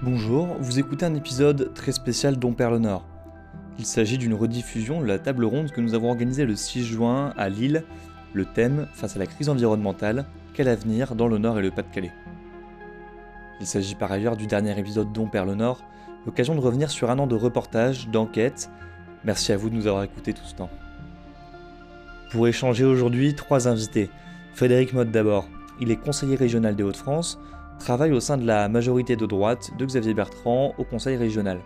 Bonjour, vous écoutez un épisode très spécial dont le Nord. Il s'agit d'une rediffusion de la table ronde que nous avons organisée le 6 juin à Lille. Le thème, face à la crise environnementale, quel avenir dans le Nord et le Pas-de-Calais? Il s'agit par ailleurs du dernier épisode dont le Nord, l'occasion de revenir sur un an de reportage, d'enquête. Merci à vous de nous avoir écoutés tout ce temps. Pour échanger aujourd'hui, trois invités. Frédéric Motte d'abord, il est conseiller régional des Hauts-de-France, travaille au sein de la majorité de droite de Xavier Bertrand au Conseil régional.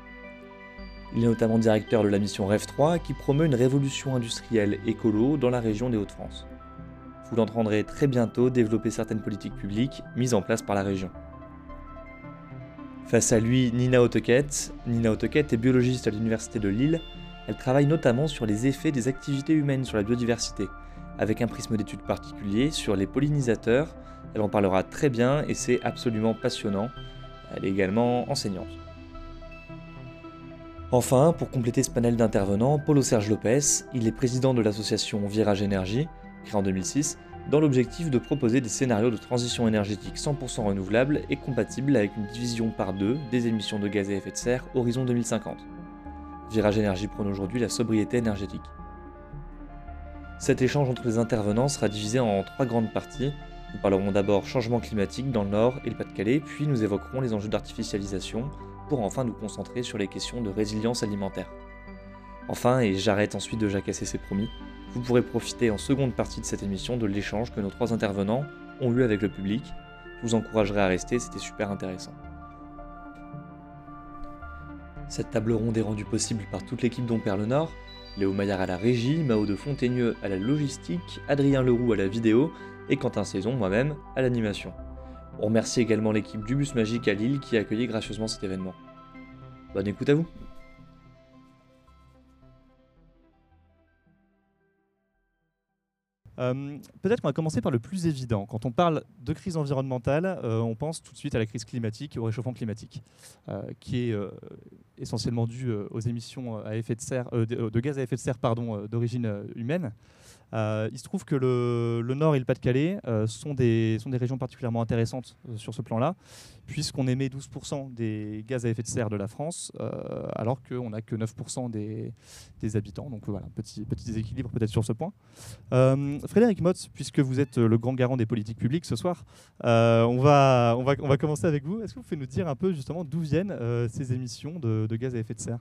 Il est notamment directeur de la mission REF 3 qui promeut une révolution industrielle écolo dans la région des Hauts-de-France. Vous l'entendrez très bientôt développer certaines politiques publiques mises en place par la région. Face à lui, Nina Autoquette. Nina Autoquette est biologiste à l'Université de Lille. Elle travaille notamment sur les effets des activités humaines sur la biodiversité, avec un prisme d'études particulier sur les pollinisateurs elle en parlera très bien et c'est absolument passionnant. Elle est également enseignante. Enfin, pour compléter ce panel d'intervenants, Paulo Serge Lopez, il est président de l'association Virage Énergie, créée en 2006, dans l'objectif de proposer des scénarios de transition énergétique 100% renouvelables et compatibles avec une division par deux des émissions de gaz à effet de serre horizon 2050. Virage Énergie prône aujourd'hui la sobriété énergétique. Cet échange entre les intervenants sera divisé en trois grandes parties, nous parlerons d'abord changement climatique dans le Nord et le Pas-de-Calais, puis nous évoquerons les enjeux d'artificialisation, pour enfin nous concentrer sur les questions de résilience alimentaire. Enfin, et j'arrête ensuite de jacasser ses promis, vous pourrez profiter en seconde partie de cette émission de l'échange que nos trois intervenants ont eu avec le public. Je vous encouragerai à rester, c'était super intéressant. Cette table ronde est rendue possible par toute l'équipe d'On le Nord, Léo Maillard à la régie, Mao de Fontaigneux à la logistique, Adrien Leroux à la vidéo et Quentin Saison, moi-même, à l'animation. On remercie également l'équipe du Bus Magique à Lille qui a accueilli gracieusement cet événement. Bonne écoute à vous Euh, peut-être qu'on va commencer par le plus évident. Quand on parle de crise environnementale, euh, on pense tout de suite à la crise climatique au réchauffement climatique, euh, qui est essentiellement dû aux émissions à effet de, serre, de, gaz à effet de serre d'origine humaine. Euh, il se trouve que le, Nord et le Pas-de-Calais euh, sont, des, sont des régions particulièrement intéressantes euh, sur ce plan-là, puisqu'on émet 12% des gaz à effet de serre de la France, alors qu'on n'a que 9% des, des, habitants. Donc voilà, petit, petit déséquilibre peut-être sur ce point. Frédéric Motz, puisque vous êtes le grand garant des politiques publiques ce soir, on, va, on, va, on va commencer avec vous. Est-ce que vous pouvez nous dire un peu justement d'où viennent ces émissions de, de gaz à effet de serre?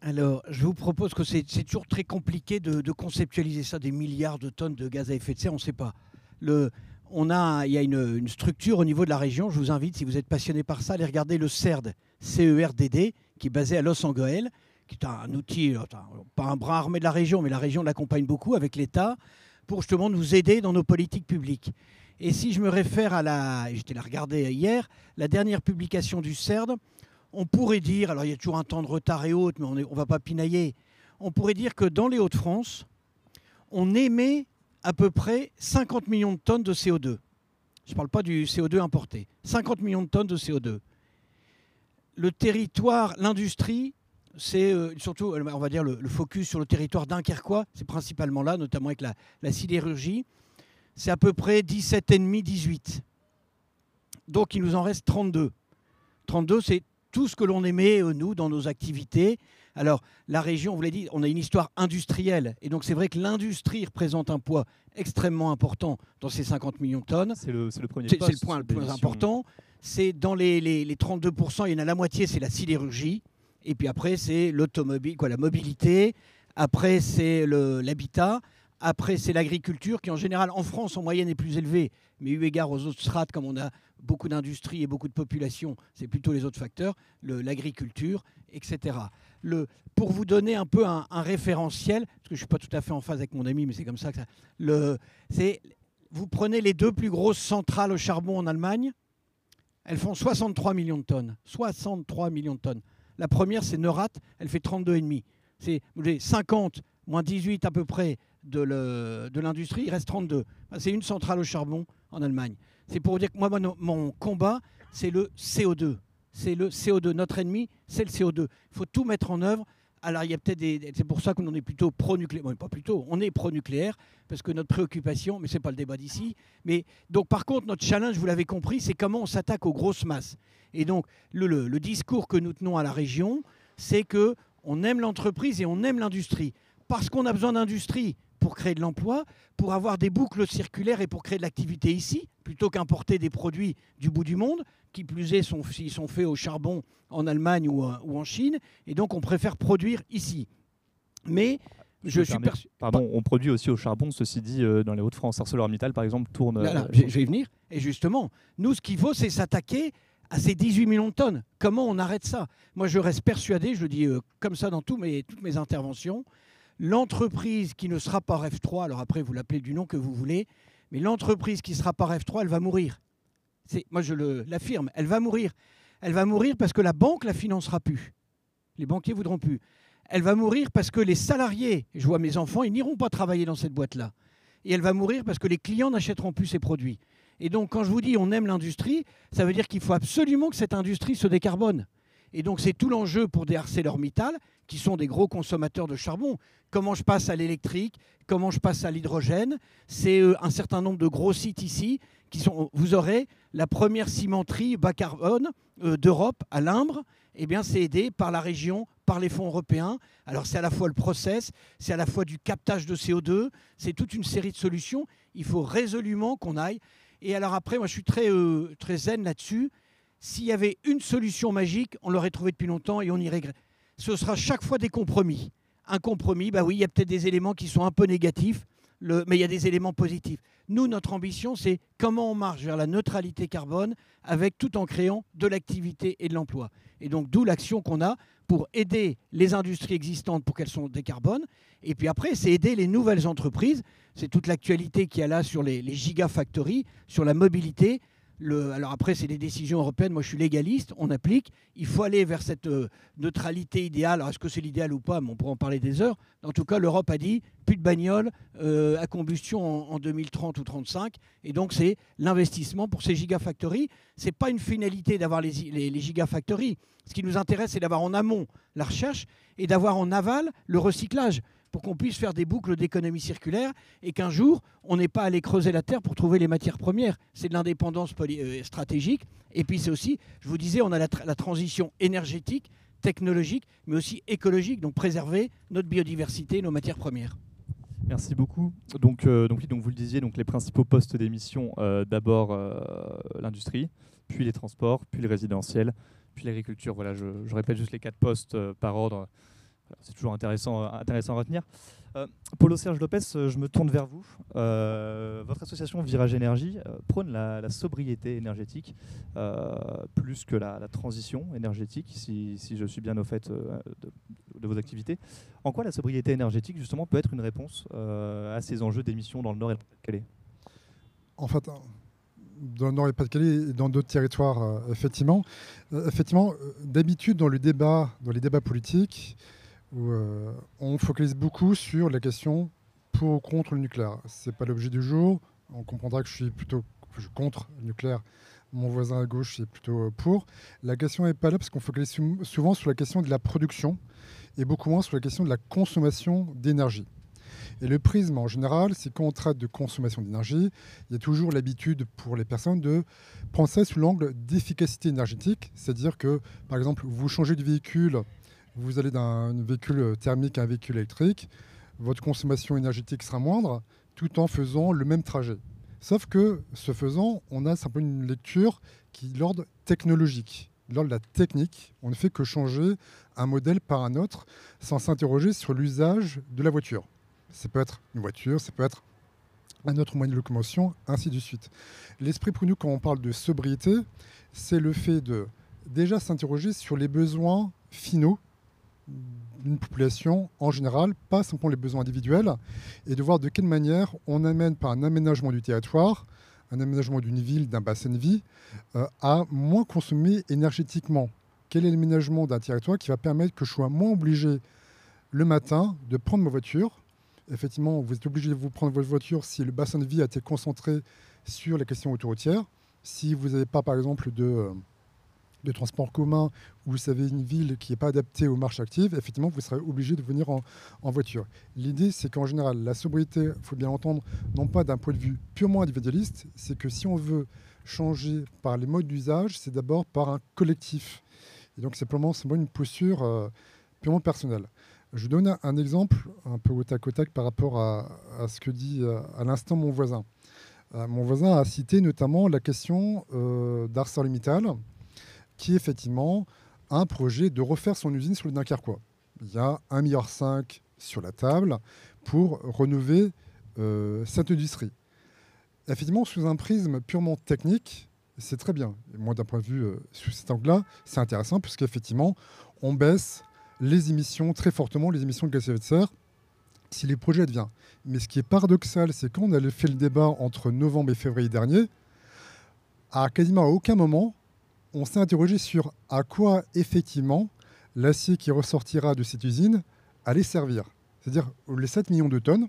Alors, je vous propose que c'est toujours très compliqué de, conceptualiser ça, des milliards de tonnes de gaz à effet de serre, on ne sait pas. On a, il y a une, structure au niveau de la région, je vous invite, si vous êtes passionné par ça, à aller regarder le CERD, CERDD, qui est basé à Los Angeles, qui est un outil, pas un bras armé de la région, mais la région l'accompagne beaucoup avec l'État, pour justement nous aider dans nos politiques publiques. Et si je me réfère à la, j'étais la regarder hier, la dernière publication du CERD, on pourrait dire, alors il y a toujours un temps de retard et autres, mais on ne va pas pinailler, on pourrait dire que dans les Hauts-de-France, on émet à peu près 50 millions de tonnes de CO2. Je ne parle pas du CO2 importé. 50 millions de tonnes de CO2. Le territoire, l'industrie, c'est euh, surtout, euh, on va dire, le, focus sur le territoire dunkerquois, c'est principalement là, notamment avec la, sidérurgie. C'est à peu près 17,5, 18. Donc il nous en reste 32. 32, c'est tout ce que l'on aimait, euh, nous, dans nos activités. Alors, la région, vous l'avez dit, on a une histoire industrielle. Et donc, c'est vrai que l'industrie représente un poids extrêmement important dans ces 50 millions de tonnes. C'est le, premier C'est le point le plus important. C'est dans les, les, les, 32%, il y en a la moitié, c'est la sidérurgie. Et puis après, c'est l'automobile, quoi, la mobilité. Après, c'est l'habitat. Après, c'est l'agriculture qui, en général, en France, en moyenne, est plus élevée. Mais eu égard aux autres strates, comme on a beaucoup d'industrie et beaucoup de population, c'est plutôt les autres facteurs, l'agriculture, etc. Le, pour vous donner un peu un, référentiel, parce que je ne suis pas tout à fait en phase avec mon ami, mais c'est comme ça que ça. Vous prenez les deux plus grosses centrales au charbon en Allemagne, elles font 63 millions de tonnes. 63 millions de tonnes. La première, c'est Neurat, elle fait 32,5. C'est 50 moins 18 à peu près de l'industrie, il reste 32. C'est une centrale au charbon en Allemagne. C'est pour dire que moi, mon combat, c'est le CO2. C'est le CO2. Notre ennemi, c'est le CO2. Il faut tout mettre en œuvre Alors, il y a peut-être. C'est pour ça qu'on est plutôt pro-nucléaire. Pas plutôt, on est pro-nucléaire, parce que notre préoccupation, mais ce n'est pas le débat d'ici. Mais donc, par contre, notre challenge, vous l'avez compris, c'est comment on s'attaque aux grosses masses. Et donc, le, le discours que nous tenons à la région, c'est que on aime l'entreprise et on aime l'industrie. Parce qu'on a besoin d'industrie pour créer de l'emploi, pour avoir des boucles circulaires et pour créer de l'activité ici, plutôt qu'importer des produits du bout du monde, qui plus est, sont, s'ils sont faits au charbon en Allemagne ou, ou, en Chine. Et donc, on préfère produire ici. Mais je, suis Pardon, on produit aussi au charbon, ceci dit, euh, dans les Hauts-de-France. ArcelorMittal, par exemple, tourne. Là, je vais y venir. Et justement, nous, ce qu'il faut, c'est s'attaquer à ces 18 millions de tonnes. Comment on arrête ça? Moi, je reste persuadé, je le dis euh, comme ça dans toutes mes interventions, l'entreprise qui ne sera pas REF 3, alors après vous l'appelez du nom que vous voulez, mais l'entreprise qui ne sera pas REF 3, elle va mourir. Moi je l'affirme, elle va mourir. Elle va mourir parce que la banque la financera plus. Les banquiers voudront plus. Elle va mourir parce que les salariés, je vois mes enfants, ils n'iront pas travailler dans cette boîte-là. Et elle va mourir parce que les clients n'achèteront plus ces produits. Et donc quand je vous dis on aime l'industrie, ça veut dire qu'il faut absolument que cette industrie se décarbone. Et donc c'est tout l'enjeu pour des ArcelorMittal, qui sont des gros consommateurs de charbon. Comment je passe à l'électrique, comment je passe à l'hydrogène. C'est euh, un certain nombre de gros sites ici. Qui sont, vous aurez la première cimenterie bas carbone euh, d'Europe à Limbre. Eh bien, c'est aidé par la région, par les fonds européens. Alors, c'est à la fois le process, c'est à la fois du captage de CO2, c'est toute une série de solutions. Il faut résolument qu'on aille. Et alors après, moi, je suis très, euh, très zen là-dessus. S'il y avait une solution magique, on l'aurait trouvée depuis longtemps et on y. Ce sera chaque fois des compromis. Un compromis, bah oui, il y a peut-être des éléments qui sont un peu négatifs, mais il y a des éléments positifs. Nous, notre ambition, c'est comment on marche vers la neutralité carbone avec tout en créant de l'activité et de l'emploi. Et donc, d'où l'action qu'on a pour aider les industries existantes pour qu'elles soient décarbonées. Et puis après, c'est aider les nouvelles entreprises. C'est toute l'actualité qu'il y a là sur les, les gigafactories, sur la mobilité alors après, c'est des décisions européennes. Moi, je suis légaliste. On applique. Il faut aller vers cette euh, neutralité idéale. est-ce que c'est l'idéal ou pas? On pourra en parler des heures. En tout cas, l'Europe a dit plus de bagnoles euh, à combustion en, 2030 ou 2035. Et donc, c'est l'investissement pour ces gigafactories. Ce n'est pas une finalité d'avoir les gigafactories. Ce qui nous intéresse, c'est d'avoir en amont la recherche et d'avoir en aval le recyclage pour qu'on puisse faire des boucles d'économie circulaire et qu'un jour, on n'ait pas à aller creuser la terre pour trouver les matières premières. C'est de l'indépendance euh, stratégique. Et puis c'est aussi, je vous disais, on a la, transition énergétique, technologique, mais aussi écologique, donc préserver notre biodiversité, nos matières premières. Merci beaucoup. Donc, euh, vous le disiez, donc les principaux postes d'émission, euh, d'abord l'industrie, puis les transports, puis le résidentiel, puis l'agriculture. Voilà, je, répète juste les quatre postes par ordre c'est toujours intéressant, euh, à retenir. Euh, Serge Lopez, euh, je me tourne vers vous. votre association Virage Énergie prône la, sobriété énergétique plus que la, transition énergétique, si, je suis bien au fait de, vos activités. En quoi la sobriété énergétique, justement, peut être une réponse à ces enjeux d'émissions dans le Nord et le Pas-de-Calais? En fait, dans le Nord et Pas-de-Calais et dans d'autres territoires, effectivement. effectivement, d'habitude, dans le débat, dans les débats politiques, où euh, on focalise beaucoup sur la question pour ou contre le nucléaire. Ce n'est pas l'objet du jour. On comprendra que je suis plutôt contre le nucléaire. Mon voisin à gauche est plutôt euh, pour. La question n'est pas là parce qu'on focalise souvent sur la question de la production et beaucoup moins sur la question de la consommation d'énergie. Et le prisme, en général, c'est quand on traite de consommation d'énergie, il y a toujours l'habitude pour les personnes de prendre ça sous l'angle d'efficacité énergétique. C'est-à-dire que, par exemple, vous changez de véhicule vous allez d'un véhicule thermique à un véhicule électrique, votre consommation énergétique sera moindre tout en faisant le même trajet. Sauf que, ce faisant, on a simplement une lecture qui est l'ordre technologique, l'ordre de la technique. On ne fait que changer un modèle par un autre sans s'interroger sur l'usage de la voiture. Ça peut être une voiture, ça peut être un autre moyen de locomotion, ainsi de suite. L'esprit pour nous, quand on parle de sobriété, c'est le fait de déjà s'interroger sur les besoins finaux d'une population en général, pas simplement les besoins individuels, et de voir de quelle manière on amène par un aménagement du territoire, un aménagement d'une ville, d'un bassin de vie, euh, à moins consommer énergétiquement. Quel est l'aménagement d'un territoire qui va permettre que je sois moins obligé le matin de prendre ma voiture? Effectivement, vous êtes obligé de vous prendre votre voiture si le bassin de vie a été concentré sur la question autoroutière. Si vous n'avez pas, par exemple, de, de transport commun où vous avez une ville qui n'est pas adaptée aux marches actives, effectivement, vous serez obligé de venir en, voiture. L'idée, c'est qu'en général, la sobriété, il faut bien entendre, non pas d'un point de vue purement individualiste, c'est que si on veut changer par les modes d'usage, c'est d'abord par un collectif. Et donc, c'est purement, une posture euh, purement personnelle. Je donne un exemple un peu au tac au tac par rapport à, ce que dit euh, à l'instant mon voisin. Euh, mon voisin a cité notamment la question d'ArcelorMittal, qui effectivement a un projet de refaire son usine sur le Dunkerquois. Il y a 1,5 milliard sur la table pour renouveler cette industrie. Effectivement, sous un prisme purement technique, c'est très bien. moi, d'un point de vue sous cet angle-là, c'est intéressant puisqu'effectivement, on baisse les émissions très fortement, les émissions de gaz à effet de serre, si les projets adviennent. Mais ce qui est paradoxal, c'est quand on a fait le débat entre novembre et février dernier, à quasiment aucun moment, on s'est interrogé sur à quoi effectivement l'acier qui ressortira de cette usine allait servir. C'est-à-dire les 7 millions de tonnes,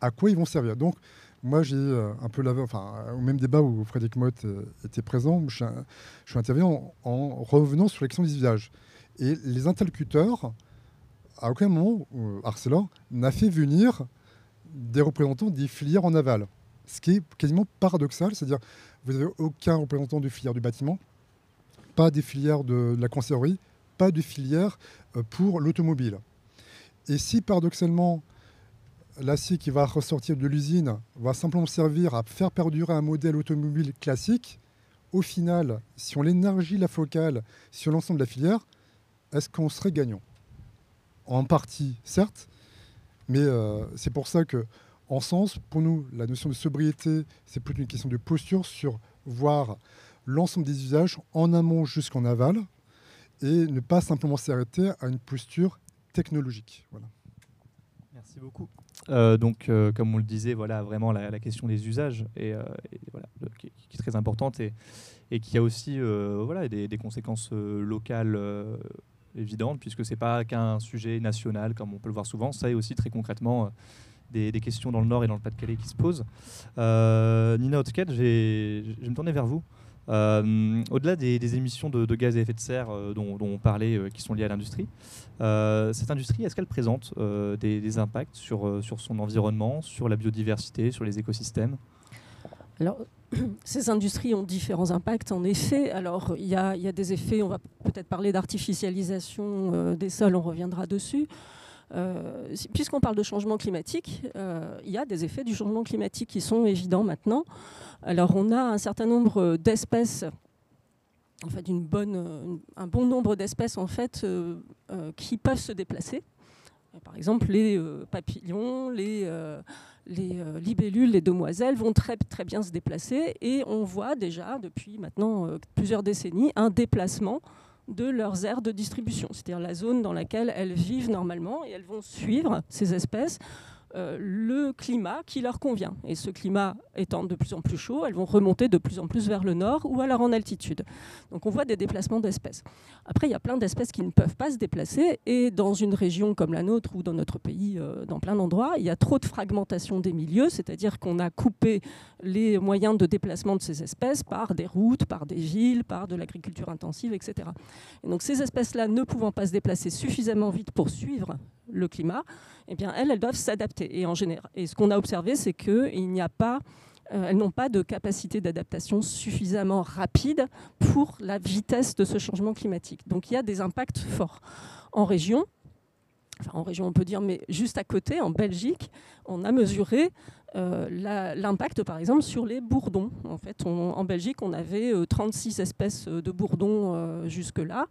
à quoi ils vont servir? Donc, moi, j'ai euh, un peu lavé, enfin, au même débat où Frédéric Mott euh, était présent, je suis, intervenu en, revenant sur l'action des usages. Et les interlocuteurs, à aucun moment, euh, Arcelor n'a fait venir des représentants des filières en aval. Ce qui est quasiment paradoxal, c'est-à-dire vous n'avez aucun représentant de filière du bâtiment, pas des filières de, la conserverie, pas de filière euh, pour l'automobile. Et si paradoxalement l'acier qui va ressortir de l'usine va simplement servir à faire perdurer un modèle automobile classique, au final, si on l'énergie la focale sur l'ensemble de la filière, est-ce qu'on serait gagnant? En partie, certes, mais euh, c'est pour ça que, en sens, pour nous, la notion de sobriété, c'est plutôt une question de posture sur voir l'ensemble des usages en amont jusqu'en aval et ne pas simplement s'arrêter à une posture technologique. Voilà. Merci beaucoup. Euh, donc, euh, comme on le disait, voilà vraiment la, question des usages et, voilà, qui, est très importante et, et qui a aussi voilà, des, des conséquences locales évidente, puisque ce n'est pas qu'un sujet national, comme on peut le voir souvent. Ça est aussi très concrètement euh, des, questions dans le Nord et dans le Pas-de-Calais qui se posent. Euh, Nina Hotket, je vais me tourner vers vous. Euh, au-delà des, émissions de, gaz à effet de serre dont, on parlait, qui sont liées à l'industrie, cette industrie, est-ce qu'elle présente des, impacts sur, son environnement, sur la biodiversité, sur les écosystèmes? Alors, ces industries ont différents impacts, en effet. Alors, il y, a, des effets, on va peut-être parler d'artificialisation euh, des sols, on reviendra dessus. Euh, puisqu'on parle de changement climatique, euh, il y a des effets du changement climatique qui sont évidents maintenant. Alors, on a un certain nombre d'espèces, en fait, une bonne, un bon nombre d'espèces en fait, qui peuvent se déplacer. Par exemple, les papillons, les les euh, libellules, les demoiselles vont très, très bien se déplacer et on voit déjà depuis maintenant euh, plusieurs décennies un déplacement de leurs aires de distribution, c'est-à-dire la zone dans laquelle elles vivent normalement et elles vont suivre ces espèces le climat qui leur convient. Et ce climat étant de plus en plus chaud, elles vont remonter de plus en plus vers le nord ou alors en altitude. Donc on voit des déplacements d'espèces. Après, il y a plein d'espèces qui ne peuvent pas se déplacer. Et dans une région comme la nôtre ou dans notre pays, euh, dans plein d'endroits, il y a trop de fragmentation des milieux, c'est-à-dire qu'on a coupé les moyens de déplacement de ces espèces par des routes, par des villes, par de l'agriculture intensive, etc. Et donc ces espèces-là ne pouvant pas se déplacer suffisamment vite pour suivre le climat, eh bien, elles, doivent s'adapter. Et et ce qu'on a observé, c'est qu'il n'y a pas euh, n'ont pas de capacité d'adaptation suffisamment rapide pour la vitesse de ce changement climatique. Donc il y a des impacts forts. En région, enfin en région on peut dire, mais juste à côté, en Belgique, on a mesuré euh, l'impact par exemple sur les bourdons. En fait, en Belgique, on avait 36 euh, espèces de bourdons jusque-là.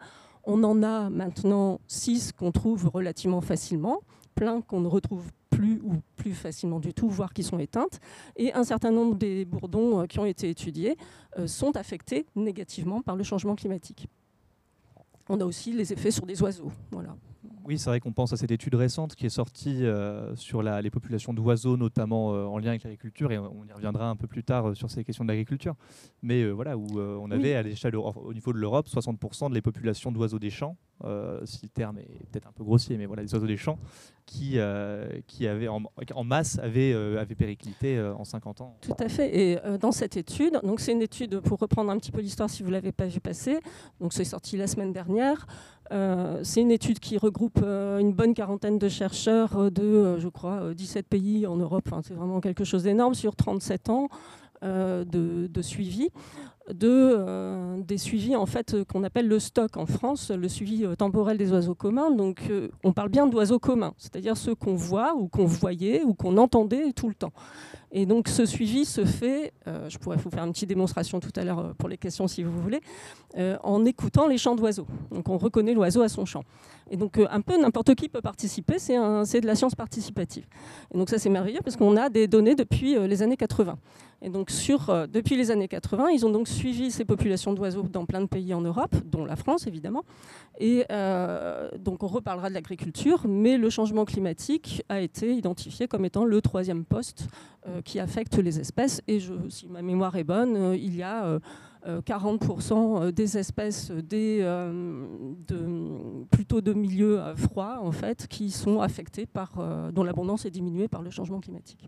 On en a maintenant 6 qu'on trouve relativement facilement, plein qu'on ne retrouve plus ou plus facilement du tout, voire qui sont éteintes. Et un certain nombre des bourdons euh, qui ont été étudiés euh, sont affectés négativement par le changement climatique. On a aussi les effets sur des oiseaux. Voilà. Oui, c'est vrai qu'on pense à cette étude récente qui est sortie euh, sur les populations d'oiseaux, notamment euh, en lien avec l'agriculture, et on y reviendra un peu plus tard euh, sur ces questions d'agriculture. Mais voilà, où on avait à l'échelle, au niveau de l'Europe, 60% de les populations d'oiseaux des champs euh, si le terme est peut-être un peu grossier, mais voilà, des oiseaux des champs, qui, euh, qui avaient en, masse avaient, euh, avaient périclité en 50 ans. Tout à fait. Et dans cette étude, donc c'est une étude pour reprendre un petit peu l'histoire si vous l'avez pas vu passer. Donc c'est sorti la semaine dernière. C'est une étude qui regroupe une bonne quarantaine de chercheurs de, je crois, euh, 17 pays en Europe. Enfin, c'est vraiment quelque chose d'énorme sur 37 ans de suivi. De, euh, des suivis en fait euh, qu'on appelle le stock en France, le suivi euh, temporel des oiseaux communs. Donc on parle bien d'oiseaux communs, c'est-à-dire ceux qu'on voit ou qu'on voyait ou qu'on entendait tout le temps. Et donc ce suivi se fait, euh, je pourrais vous faire une petite démonstration tout à l'heure euh, pour les questions si vous voulez, euh, en écoutant les chants d'oiseaux. Donc on reconnaît l'oiseau à son chant. Et donc un peu n'importe qui peut participer, c'est de la science participative. Et donc ça c'est merveilleux parce qu'on a des données depuis les années 80. Et donc depuis les années 80, ils ont donc suivi ces populations d'oiseaux dans plein de pays en Europe, dont la France évidemment. Et donc on reparlera de l'agriculture, mais le changement climatique a été identifié comme étant le troisième poste qui affecte les espèces. Et si ma mémoire est bonne, euh, il y a euh, euh, 40% des espèces des, euh, de, plutôt de milieux euh, froids en fait, qui sont affectées par, euh, dont l'abondance est diminuée par le changement climatique.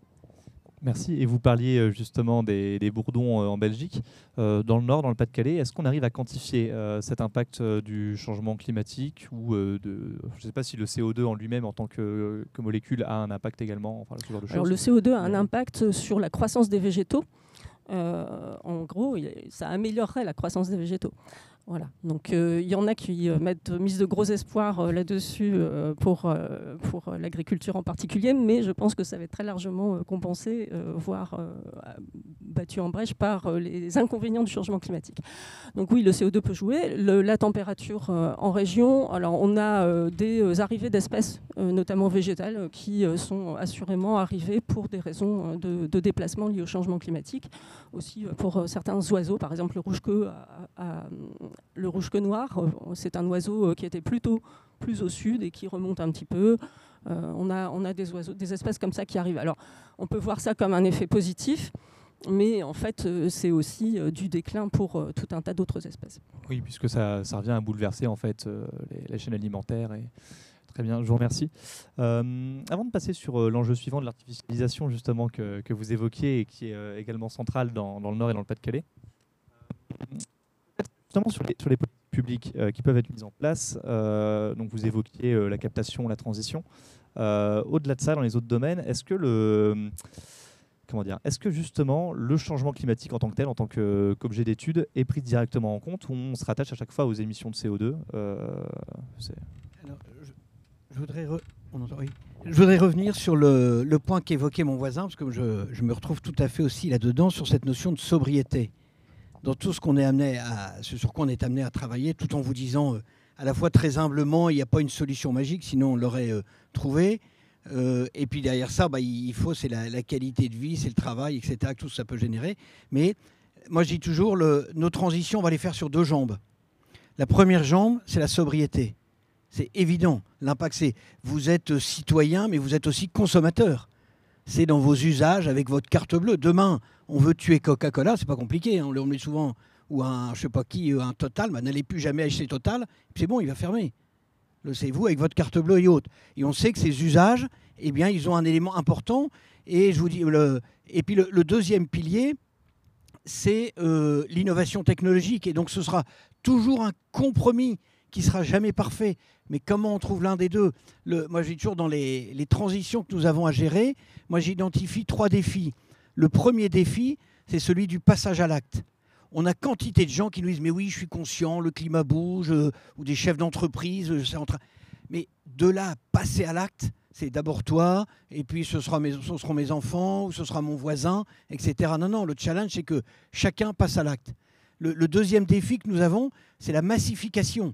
Merci. Et vous parliez euh, justement des, des bourdons euh, en Belgique. Euh, dans le nord, dans le Pas-de-Calais, est-ce qu'on arrive à quantifier cet impact du changement climatique ou de, je ne sais pas si le CO2 en lui-même en tant que, que molécule a un impact également, enfin ce genre de. Alors, le CO2 a un impact sur la croissance des végétaux. Euh, en gros, ça améliorerait la croissance des végétaux. Voilà. Donc, euh, il y en a qui euh, mettent misent de gros espoirs euh, là-dessus pour, pour l'agriculture en particulier, mais je pense que ça va être très largement compensé, voire battu en brèche par les inconvénients du changement climatique. Donc oui, le CO2 peut jouer. La température en région, alors on a des arrivées d'espèces, notamment végétales, qui sont assurément arrivées pour des raisons de, déplacement liés au changement climatique. Aussi pour certains oiseaux, par exemple le rouge-queue, à- le rouge-queue noir, euh, c'est un oiseau euh, qui était plutôt plus au sud et qui remonte un petit peu. Euh, on, a, des espèces comme ça qui arrivent. Alors, on peut voir ça comme un effet positif, mais en fait, c'est aussi du déclin pour tout un tas d'autres espèces. Oui, puisque ça, revient à bouleverser en fait les, la chaîne alimentaire. Et... Très bien, je vous remercie. Avant de passer sur l'enjeu suivant de l'artificialisation justement que, que vous évoquiez et qui est également central dans, le Nord et dans le Pas-de-Calais, justement sur les, sur politiques publiques euh, qui peuvent être mises en place, euh, donc vous évoquiez euh, la captation, la transition. Au-delà de ça, dans les autres domaines, est-ce que le comment dire, est-ce que justement le changement climatique en tant que tel, en tant qu'objet d'étude, est pris directement en compte ou on se rattache à chaque fois aux émissions de CO2 euh, c'est- Alors, je, voudrais revenir sur le, point qu'évoquait mon voisin, parce que je me retrouve tout à fait aussi là-dedans, sur cette notion de sobriété. Dans tout ce qu'on est amené à, ce sur quoi on est amené à travailler, tout en vous disant euh, à la fois très humblement, il n'y a pas une solution magique, sinon on l'aurait euh, trouvé. Euh, et puis derrière ça, bah, il faut, c'est la, qualité de vie, c'est le travail, etc., que tout ça peut générer. Mais moi, je dis toujours, nos transitions, on va les faire sur deux jambes. La première jambe, c'est la sobriété. C'est évident. L'impact, c'est vous êtes citoyen, mais vous êtes aussi consommateur. C'est dans vos usages avec votre carte bleue. Demain, on veut tuer Coca-Cola, c'est pas compliqué. hein. On le met souvent ou un, je sais pas qui, un Total. bah, N'allez plus jamais acheter Total. C'est bon, il va fermer. Le c'est vous avec votre carte bleue et autres. Et on sait que ces usages, eh bien, ils ont un élément important. Et je vous dis, le, et puis le, le deuxième pilier, c'est euh, l'innovation technologique. Et donc, ce sera toujours un compromis qui sera jamais parfait. Mais comment on trouve l'un des deux? Le- Moi, j'ai toujours dans les, transitions que nous avons à gérer, moi, j'identifie trois défis. Le premier défi, c'est celui du passage à l'acte. On a quantité de gens qui nous disent mais oui, je suis conscient, le climat bouge, euh, ou des chefs d'entreprise, euh, c'est en train. Mais de là à passer à l'acte, c'est d'abord toi, et puis ce, sera mes, seront mes enfants, ou ce sera mon voisin, etc. Non, non, le challenge, c'est que chacun passe à l'acte. Le deuxième défi que nous avons, c'est la massification.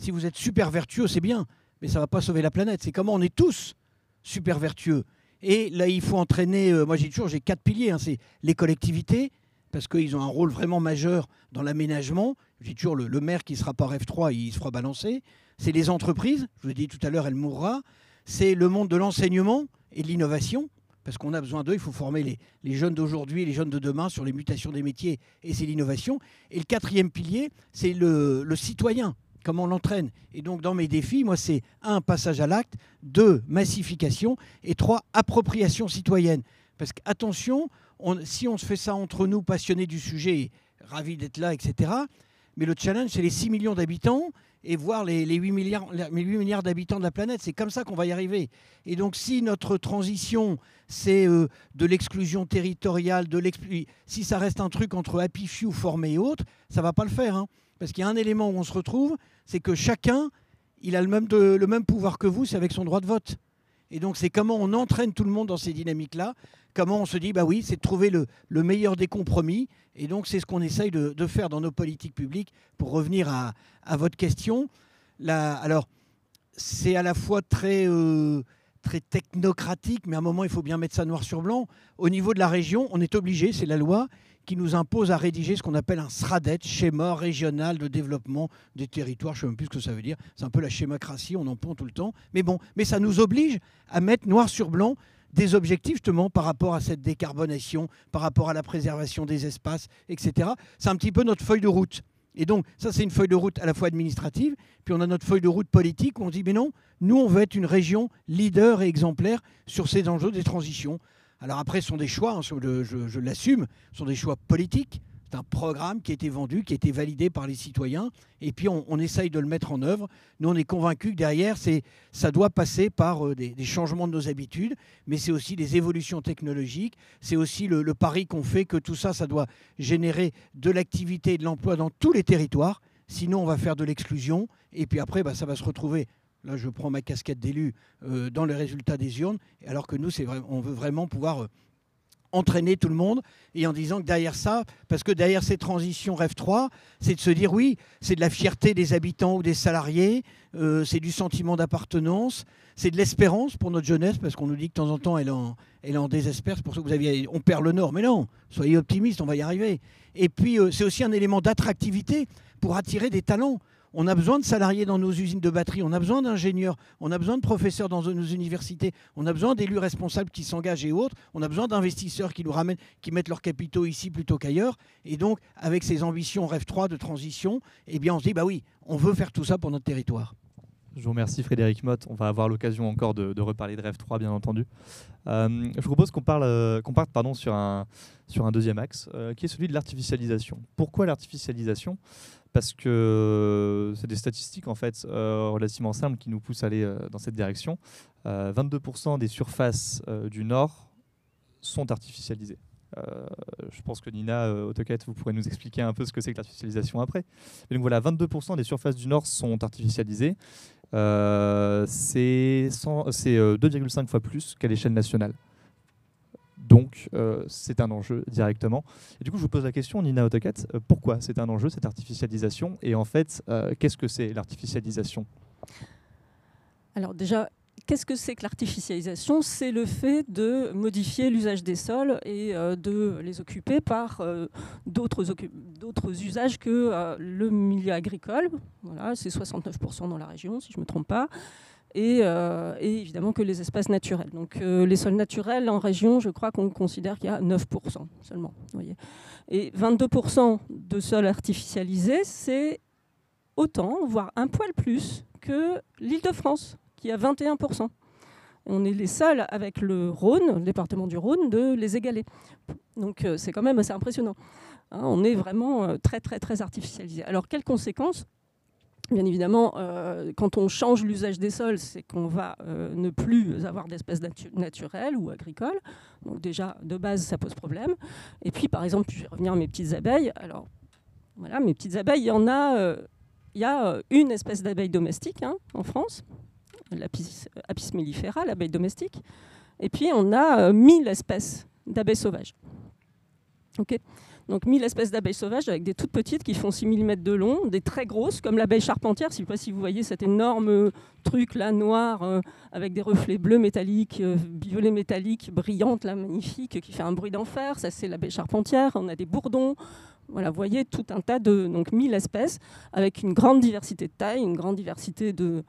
Si vous êtes super vertueux, c'est bien, mais ça ne va pas sauver la planète. C'est comment on est tous super vertueux. Et là, il faut entraîner, euh, moi j'ai toujours, j'ai quatre piliers, hein, c'est les collectivités, parce qu'ils ont un rôle vraiment majeur dans l'aménagement. J'ai toujours le, maire qui sera pas F3, il se fera balancer. C'est les entreprises, je vous l'ai dit tout à l'heure, elle mourra. C'est le monde de l'enseignement et de l'innovation, parce qu'on a besoin d'eux, il faut former les, les jeunes d'aujourd'hui et les jeunes de demain sur les mutations des métiers, et c'est l'innovation. Et le quatrième pilier, c'est le citoyen. Comment on l'entraîne? Et donc, dans mes défis, moi, c'est un, passage à l'acte, deux, massification, et trois, appropriation citoyenne. Parce qu'attention, si on se fait ça entre nous, passionnés du sujet, ravis d'être là, etc., mais le challenge, c'est les 6 millions d'habitants et voir les, 8 milliards, milliards d'habitants de la planète. C'est comme ça qu'on va y arriver. Et donc, si notre transition, c'est euh, de l'exclusion territoriale, de si ça reste un truc entre Happy Few, formé et autres, ça va pas le faire. Hein. Parce qu'il y a un élément où on se retrouve, c'est que chacun, il a le même, pouvoir que vous, c'est avec son droit de vote. Et donc, c'est comment on entraîne tout le monde dans ces dynamiques-là, comment on se dit, bah oui, c'est de trouver le, meilleur des compromis. Et donc, c'est ce qu'on essaye de, faire dans nos politiques publiques. Pour revenir à, votre question, alors, c'est à la fois très, euh, très technocratique, mais à un moment, il faut bien mettre ça noir sur blanc. Au niveau de la région, on est obligé, c'est la loi, qui nous impose à rédiger ce qu'on appelle un SRADET, schéma régional de développement des territoires. Je ne sais même plus ce que ça veut dire. C'est un peu la schémacratie, on en pond tout le temps. Mais bon, mais ça nous oblige à mettre noir sur blanc des objectifs justement par rapport à cette décarbonation, par rapport à la préservation des espaces, etc. C'est un petit peu notre feuille de route. Et donc, ça, c'est une feuille de route à la fois administrative, puis on a notre feuille de route politique où on dit, mais non, nous, on veut être une région leader et exemplaire sur ces enjeux des transitions. Alors après, ce sont des choix, hein, je, l'assume, ce sont des choix politiques. C'est un programme qui a été vendu, qui a été validé par les citoyens, et puis on, essaye de le mettre en œuvre. Nous, on est convaincus que derrière, ça doit passer par euh, des, changements de nos habitudes, mais c'est aussi des évolutions technologiques, c'est aussi le, pari qu'on fait que tout ça, ça doit générer de l'activité et de l'emploi dans tous les territoires. Sinon, on va faire de l'exclusion, et puis après, bah, ça va se retrouver Là, je prends ma casquette d'élu euh, dans les résultats des urnes, alors que nous, c'est on veut vraiment pouvoir euh, entraîner tout le monde et en disant que derrière ça, parce que derrière ces transitions Rêve 3, c'est de se dire oui, c'est de la fierté des habitants ou des salariés, euh, c'est du sentiment d'appartenance, c'est de l'espérance pour notre jeunesse, parce qu'on nous dit que de temps en temps elle en, en désesper, c'est pour ça que vous aviez, on perd le nord, mais non, soyez optimistes, on va y arriver. Et puis c'est aussi un élément d'attractivité pour attirer des talents. On a besoin de salariés dans nos usines de batterie, on a besoin d'ingénieurs, on a besoin de professeurs dans nos universités, on a besoin d'élus responsables qui s'engagent et autres, on a besoin d'investisseurs qui nous ramènent, qui mettent leurs capitaux ici plutôt qu'ailleurs. Et donc, avec ces ambitions Rêve 3 de transition, eh bien, on se dit, bah oui, on veut faire tout ça pour notre territoire. Je vous remercie Frédéric Mott. On va avoir l'occasion encore de, reparler de Rêve 3, bien entendu. Euh, je vous propose euh, qu'on parte pardon, sur, un, deuxième axe, euh, qui est celui de l'artificialisation. Pourquoi l'artificialisation? Parce que c'est des statistiques en fait euh, relativement simples qui nous poussent à aller euh, dans cette direction. 22% euh, des surfaces du Nord sont artificialisées. je pense que Nina AutoCAD, vous pourrez nous expliquer un peu ce que c'est que l'artificialisation après. Mais donc voilà, 22% des surfaces du Nord sont artificialisées. C'est 2,5 fois plus qu'à l'échelle nationale. Donc, euh, c'est un enjeu directement. Et du coup, je vous pose la question, Nina AutoCAD, euh, pourquoi c'est un enjeu, cette artificialisation? Et en fait, euh, qu'est-ce que c'est l'artificialisation? Alors déjà, qu'est-ce que c'est que l'artificialisation? C'est le fait de modifier l'usage des sols et de les occuper par d'autres usages que le milieu agricole. Voilà, c'est 69% dans la région, si je ne me trompe pas. Euh, et, évidemment que les espaces naturels. Donc euh, les sols naturels en région, je crois qu'on considère qu'il y a 9% seulement. Voyez. Et 22% de sols artificialisés, c'est autant, voire un poil plus que l'île de France, qui a 21%. on est les seuls avec le Rhône, le département du Rhône, de les égaler. Donc euh, c'est quand même assez impressionnant. Hein, on est vraiment très très très artificialisé. Alors quelles conséquences? Bien évidemment, euh, quand on change l'usage des sols, c'est qu'on va euh, ne plus avoir d'espèces naturelles ou agricoles. Donc déjà, de base, ça pose problème. Et puis, par exemple, je vais revenir à mes petites abeilles. Alors, voilà, mes petites abeilles, il y en a, euh, il y a une espèce d'abeille domestique hein, en France, l'Apis mellifera, l'abeille domestique. Et puis, on a 1000 espèces d'abeilles sauvages. OK? Donc 1000 espèces d'abeilles sauvages avec des toutes petites qui font 6 mm de long, des très grosses comme l'abeille charpentière. Je ne sais pas si vous voyez cet énorme truc là noir euh, avec des reflets bleus métalliques, euh, violets métalliques, brillantes là, magnifiques, qui fait un bruit d'enfer. Ça c'est l'abeille charpentière. On a des bourdons. Voilà, vous voyez tout un tas de donc 1000 espèces avec une grande diversité de taille, une grande diversité de,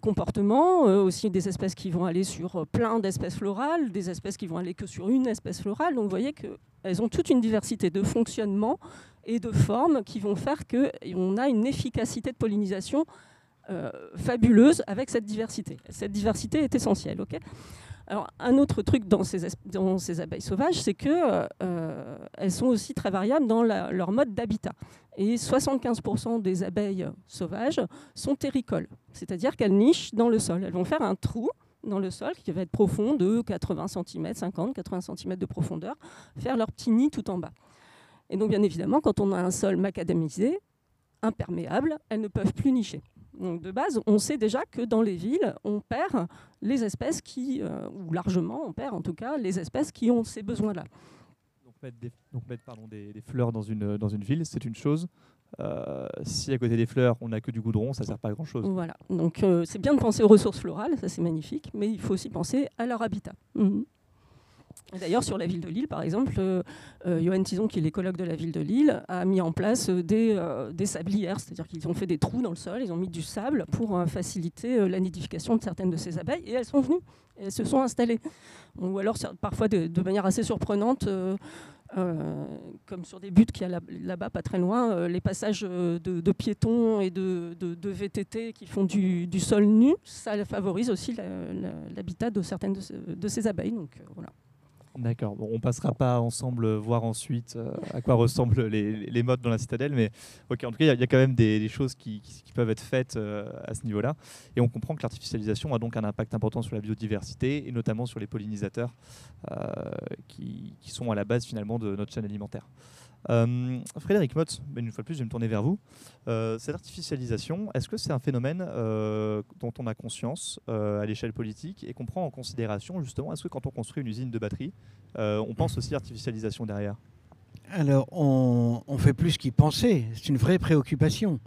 comportements, euh, aussi des espèces qui vont aller sur euh, plein d'espèces florales, des espèces qui vont aller que sur une espèce florale. Donc vous voyez qu'elles ont toute une diversité de fonctionnements et de formes qui vont faire qu'on a une efficacité de pollinisation euh, fabuleuse avec cette diversité. Cette diversité est essentielle. Alors, un autre truc dans ces, dans ces abeilles sauvages, c'est qu'elles elles sont aussi très variables dans leur mode d'habitat. Et 75% des abeilles sauvages sont terricoles, c'est-à-dire qu'elles nichent dans le sol. Elles vont faire un trou dans le sol qui va être profond de 80 cm, 50, 80 cm de profondeur, faire leur petit nid tout en bas. Et donc, bien évidemment, quand on a un sol macadamisé, imperméable, elles ne peuvent plus nicher. Donc, de base, on sait déjà que dans les villes, on perd les espèces qui, euh, ou largement, on perd en tout cas les espèces qui ont ces besoins-là. Donc mettre, des, donc mettre pardon, des, fleurs dans une, dans une ville, c'est une chose. Euh, si à côté des fleurs, on n'a que du goudron, ça ne sert pas à grand-chose. Voilà, donc euh, c'est bien de penser aux ressources florales, ça c'est magnifique, mais il faut aussi penser à leur habitat. Mhm. D'ailleurs, sur la ville de Lille, par exemple, euh, euh, Johan Tison, qui est l'écologue de la ville de Lille, a mis en place euh, des, sablières, c'est-à-dire qu'ils ont fait des trous dans le sol, ils ont mis du sable pour faciliter la nidification de certaines de ces abeilles, et elles sont venues, elles se sont installées. Ou alors, parfois, de, manière assez surprenante, comme sur des buts qu'il y a là-bas, pas très loin, les passages de, piétons et de, VTT qui font du, sol nu, ça favorise aussi l'habitat de certaines de, ces abeilles. Donc, voilà. D'accord. Bon, on passera pas ensemble voir ensuite euh, à quoi ressemblent les, modes dans la citadelle, mais ok. En tout cas, il y, a quand même des, choses qui, peuvent être faites euh, à ce niveau-là, et on comprend que l'artificialisation a donc un impact important sur la biodiversité et notamment sur les pollinisateurs euh, qui, qui, sont à la base finalement de notre chaîne alimentaire. Euh, Frédéric Motz, une fois de plus, je vais me tourner vers vous. Euh, cette artificialisation, est-ce que c'est un phénomène euh, dont on a conscience à l'échelle politique et qu'on prend en considération justement? Est-ce que quand on construit une usine de batterie, on pense aussi artificialisation derrière? Alors, on, on fait plus qu'y penser. C'est une vraie préoccupation.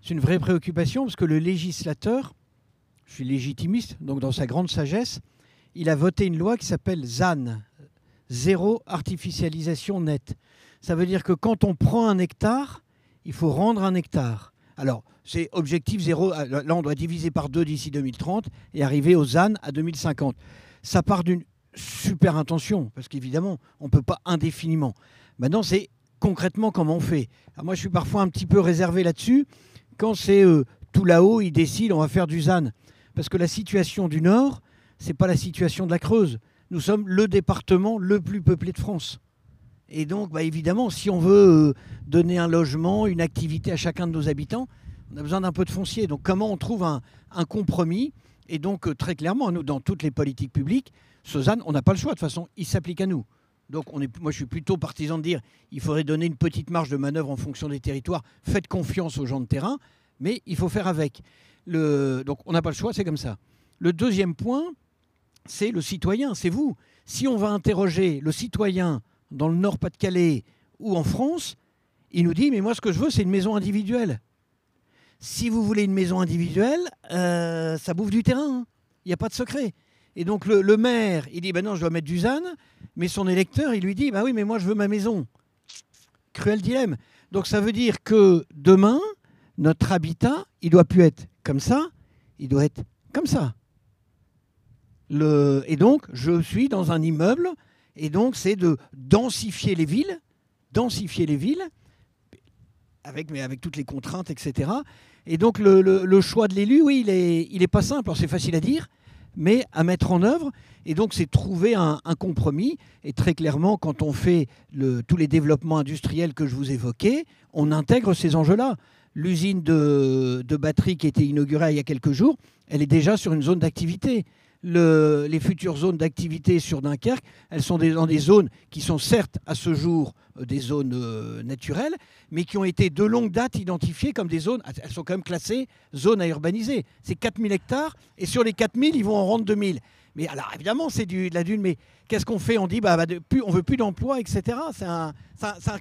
C'est une vraie préoccupation parce que le législateur, je suis légitimiste, donc dans sa grande sagesse, il a voté une loi qui s'appelle ZAN, Zéro Artificialisation Nette. Ça veut dire que quand on prend un hectare, il faut rendre un hectare. Alors, c'est objectif zéro. Euh, là, on doit diviser par deux d'ici 2030 et arriver aux ZAN à 2050. Ça part d'une super intention, parce qu'évidemment, on ne peut pas indéfiniment. Maintenant, c'est concrètement comment on fait. moi, je suis parfois un petit peu réservé là-dessus. Quand c'est euh, tout là-haut, ils décident, on va faire du ZAN. Parce que la situation du Nord, ce n'est pas la situation de la Creuse. Nous sommes le département le plus peuplé de France. Et donc, bah, évidemment, si on veut euh, donner un logement, une activité à chacun de nos habitants, on a besoin d'un peu de foncier. Donc, comment on trouve un, compromis? Et donc, euh, très clairement, nous, dans toutes les politiques publiques, Suzanne, on n'a pas le choix. De toute façon, il s'applique à nous. Donc, moi, je suis plutôt partisan de dire il faudrait donner une petite marge de manœuvre en fonction des territoires. Faites confiance aux gens de terrain, mais il faut faire avec. Donc, on n'a pas le choix, c'est comme ça. Le deuxième point, c'est le citoyen, c'est vous. Si on va interroger le citoyen dans le Nord-Pas-de-Calais ou en France, il nous dit Mais moi, ce que je veux, c'est une maison individuelle. Si vous voulez une maison individuelle, euh, ça bouffe du terrain. Hein. Il n'y a pas de secret. Et donc, le, maire, il dit Ben non, je dois mettre du ZAN. Mais son électeur, il lui dit Bah oui, mais moi, je veux ma maison. Cruel dilemme. Donc, ça veut dire que demain, notre habitat, il doit plus être comme ça, il doit être comme ça. Et donc, je suis dans un immeuble et donc, c'est de densifier les villes, densifier les villes, avec, mais avec toutes les contraintes, etc. Et donc, le, choix de l'élu, oui, il n'est il est pas simple. c'est facile à dire, mais à mettre en œuvre. Et donc, c'est trouver un, compromis. Et très clairement, quand on fait tous les développements industriels que je vous évoquais, on intègre ces enjeux-là. L'usine de batterie qui a été inaugurée il y a quelques jours, elle est déjà sur une zone d'activité les futures zones d'activité sur Dunkerque, elles sont dans des zones qui sont certes à ce jour euh, des zones euh, naturelles, mais qui ont été de longue date identifiées comme des zones, elles sont quand même classées zones à urbaniser. C'est 4000 hectares, et sur les 4000, ils vont en rendre 2000. Mais alors évidemment, c'est de la dune, mais qu'est-ce qu'on fait? On dit, bah, on veut plus d'emploi, etc. C'est un,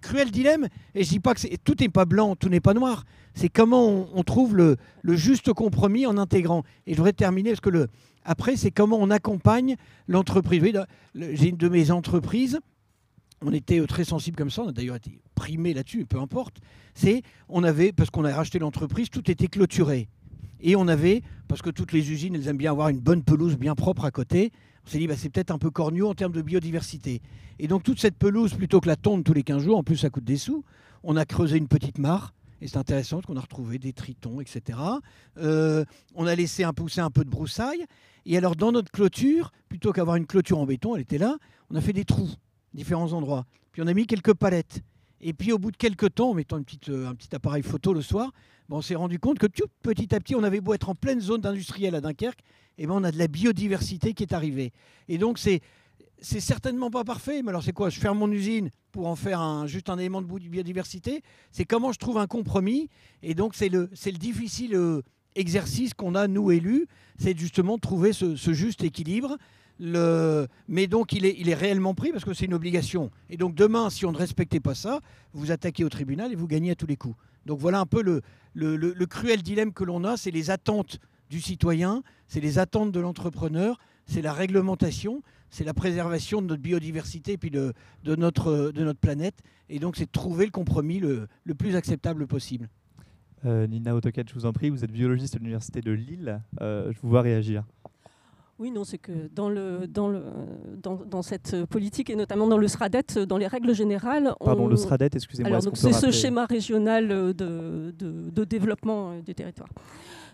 cruel dilemme. Et je dis pas que tout n'est pas blanc, tout n'est pas noir. C'est comment on, trouve le, juste compromis en intégrant. Et je voudrais terminer parce que après, c'est comment on accompagne l'entreprise. J'ai une de mes entreprises, on était euh, très sensible comme ça, on a d'ailleurs été primé là-dessus, peu importe. C'est on avait parce qu'on a racheté l'entreprise, tout était clôturé. Et on avait, parce que toutes les usines, elles aiment bien avoir une bonne pelouse bien propre à côté, on s'est dit, bah, c'est peut-être un peu cornu en termes de biodiversité. Et donc toute cette pelouse, plutôt que la tonde tous les 15 jours, en plus ça coûte des sous, on a creusé une petite mare. Et c'est intéressant qu'on a retrouvé des tritons, etc. Euh, on a laissé un, pousser un peu de broussailles. Et alors dans notre clôture, plutôt qu'avoir une clôture en béton, elle était là, on a fait des trous, différents endroits. Puis on a mis quelques palettes. Et puis au bout de quelques temps, en mettant une petite, euh, un petit appareil photo le soir, ben, on s'est rendu compte que petit à petit, on avait beau être en pleine zone industrielle à Dunkerque, et ben on a de la biodiversité qui est arrivée. Et donc c'est certainement pas parfait, mais alors c'est quoi? Je ferme mon usine pour en faire un, juste un élément de biodiversité C'est comment je trouve un compromis Et donc c'est le, le difficile euh, exercice qu'on a, nous élus, c'est justement de trouver ce, juste équilibre. Mais donc il est, réellement pris parce que c'est une obligation. Et donc demain, si on ne respectait pas ça, vous attaquez au tribunal et vous gagnez à tous les coups. Donc voilà un peu le, cruel dilemme que l'on a, c'est les attentes du citoyen, c'est les attentes de l'entrepreneur, c'est la réglementation, c'est la préservation de notre biodiversité et puis de, notre, planète. Et donc, c'est de trouver le compromis le, le plus acceptable possible. Euh, Nina Autocat, je vous en prie, vous êtes biologiste à l'Université de Lille. Euh, je vous vois réagir. Oui, non, c'est que dans, le, dans, le, dans, dans, cette politique et notamment dans le SRADET, dans les règles générales. Pardon, le SRADET, excusez-moi. C'est ce schéma régional de, de, de développement des territoires.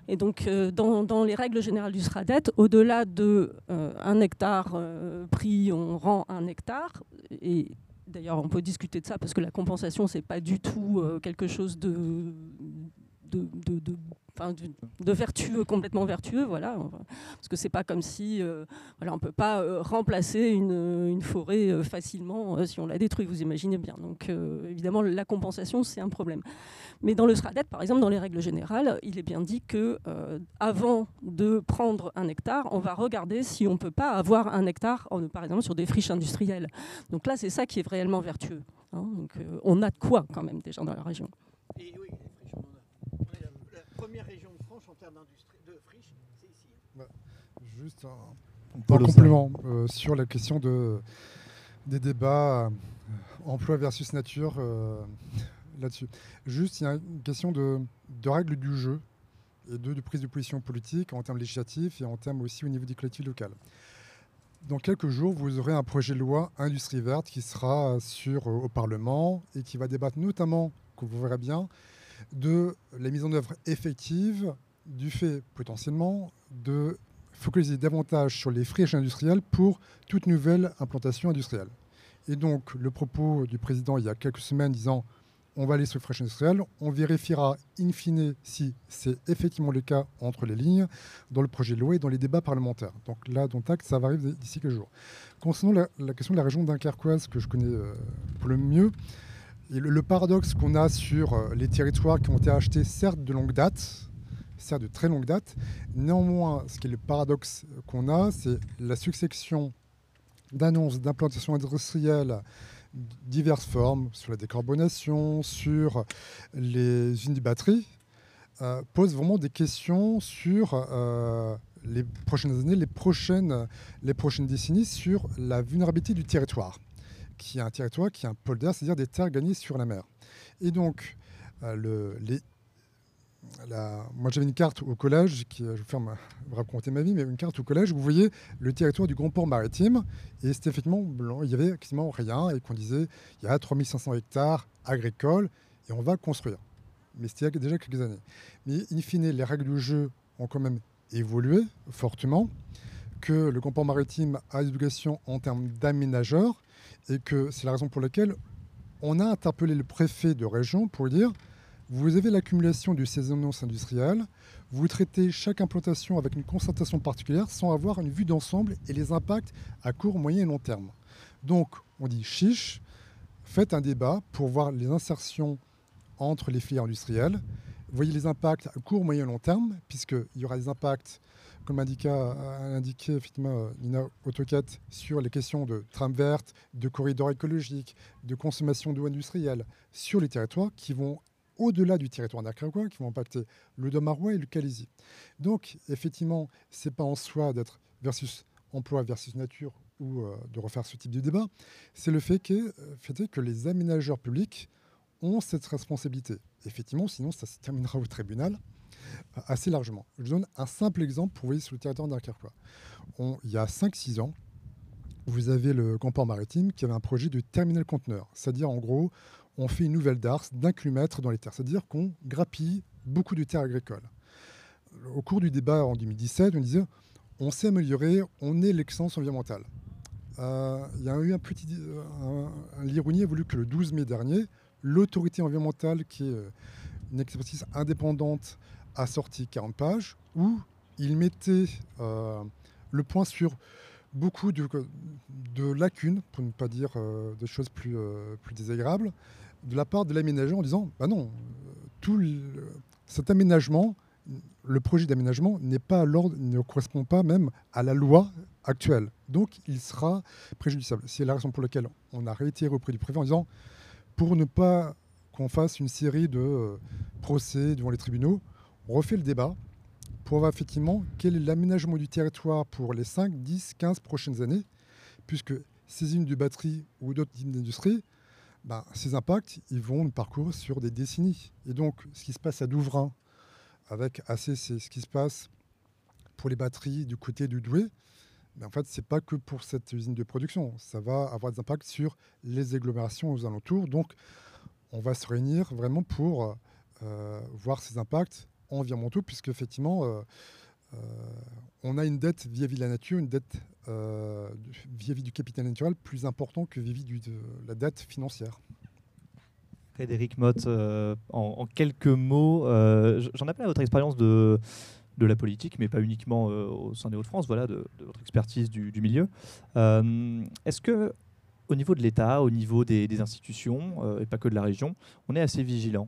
Et donc, euh, dans, les règles générales du SRADET, au-delà de euh, un hectare euh, pris, on rend un hectare. Et d'ailleurs, on peut discuter de ça parce que la compensation, c'est pas du tout quelque chose de, de, de, vertueux, complètement vertueux, voilà. Parce que c'est pas comme si, euh, voilà, on peut pas euh, remplacer une, forêt euh, facilement si on la détruit, vous imaginez bien. Donc évidemment, la compensation, c'est un problème. Mais dans le SRADET, par exemple, dans les règles générales, il est bien dit que avant de prendre un hectare, on va regarder si on peut pas avoir un hectare, par exemple, sur des friches industrielles. Donc là, c'est ça qui est réellement vertueux. Hein. Donc on a de quoi quand même déjà dans la région. Première région de France en termes de friche, c'est ici. Bah, juste un, complément euh, sur la question de, des débats euh, emploi versus nature euh, là-dessus. Juste, il y a une question de, de règles du jeu et de, de, prise de position politique en termes législatifs et en termes aussi au niveau des collectivités locales. Dans quelques jours, vous aurez un projet de loi industrie verte qui sera sur, au Parlement et qui va débattre notamment, que vous verrez bien, de la mise en œuvre effective du fait potentiellement de focaliser davantage sur les friches industrielles pour toute nouvelle implantation industrielle. Et donc le propos du président il y a quelques semaines disant on va aller sur les friches industrielles, on vérifiera in fine si c'est effectivement le cas entre les lignes dans le projet de loi et dans les débats parlementaires. Donc là, dont acte, ça va arriver d'ici quelques jours. Concernant la, question de la région dunkerquoise que je connais euh, pour le mieux, le, paradoxe qu'on a sur euh, les territoires qui ont été achetés, certes de longue date, certes de très longue date, néanmoins, ce qui est le paradoxe qu'on a, c'est la succession d'annonces d'implantations industrielles diverses formes, sur la décarbonation, sur les usines de batterie, euh, pose vraiment des questions sur euh, les prochaines années, les prochaines, les prochaines décennies, sur la vulnérabilité du territoire qui est un territoire qui est un polder, c'est-à-dire des terres gagnées sur la mer. Et donc, euh, le, les, moi j'avais une carte au collège, qui, je vais faire raconter ma vie, mais une carte au collège où vous voyez le territoire du Grand Port Maritime, et c'était effectivement blanc, il y avait quasiment rien, et qu'on disait il y a 3500 hectares agricoles, et on va construire. Mais c'était déjà quelques années. Mais in fine, les règles du jeu ont quand même évolué fortement, que le Port Maritime a des obligations en termes d'aménageurs, et que c'est la raison pour laquelle on a interpellé le préfet de région pour dire vous avez l'accumulation du saisonnance industrielle, vous traitez chaque implantation avec une concentration particulière sans avoir une vue d'ensemble et les impacts à court, moyen et long terme. Donc on dit chiche, faites un débat pour voir les insertions entre les filières industrielles, voyez les impacts à court, moyen et long terme, puisqu'il y aura des impacts comme a indiqué effectivement Nina Autocat, sur les questions de trame verte, de corridors écologiques, de consommation d'eau industrielle sur les territoires qui vont au-delà du territoire d'Akrakoa, qui vont impacter le Domarois et le Calaisie. Donc, effectivement, ce n'est pas en soi d'être versus emploi versus nature ou euh, de refaire ce type de débat, c'est le fait que, euh, fait que les aménageurs publics ont cette responsabilité. Effectivement, sinon ça se terminera au tribunal euh, assez largement. Je donne un simple exemple pour vous voyez sur le territoire d'Arcarquois. Il y a 5-6 ans, vous avez le Grand Port Maritime qui avait un projet de terminal conteneur. C'est-à-dire, en gros, on fait une nouvelle darse d'un kilomètre dans les terres. C'est-à-dire qu'on grappille beaucoup de terres agricoles. Au cours du débat en 2017, on disait on s'est amélioré, on est l'excellence environnementale. Euh, il y a eu un petit. l'ironie a voulu que le 12 mai dernier, l'autorité environnementale, qui est euh, une expertise indépendante, a sorti 40 pages où il mettait euh, le point sur beaucoup de, lacunes, pour ne pas dire des choses plus, plus désagréables, de la part de l'aménageur en disant bah non, tout cet aménagement le projet d'aménagement n'est pas à l'ordre, ne correspond pas même à la loi actuelle. Donc, il sera préjudiciable. C'est la raison pour laquelle on a réitéré auprès du préfet en disant, pour ne pas qu'on fasse une série de euh, procès devant les tribunaux, on refait le débat pour voir effectivement quel est l'aménagement du territoire pour les 5, 10, 15 prochaines années, puisque ces usines de batterie ou d'autres usines d'industrie, ben, ces impacts, ils vont parcourir sur des décennies. Et donc, ce qui se passe à Douvrin, avec c'est ce qui se passe pour les batteries du côté du Douai. Mais en fait, ce n'est pas que pour cette usine de production. Ça va avoir des impacts sur les agglomérations aux alentours. Donc, on va se réunir vraiment pour euh, voir ces impacts environnementaux, puisque effectivement, euh, euh, on a une dette vis-à-vis de la nature, une dette vis-à-vis du capital naturel plus importante que vis-à-vis de la dette financière. Frédéric Mott, euh, en, quelques mots, euh, j'en appelle à votre expérience de, de la politique, mais pas uniquement euh, au sein des Hauts-de-France, voilà, de, votre expertise du, milieu. Est-ce que au niveau de l'État, au niveau des, institutions, et pas que de la région, on est assez vigilant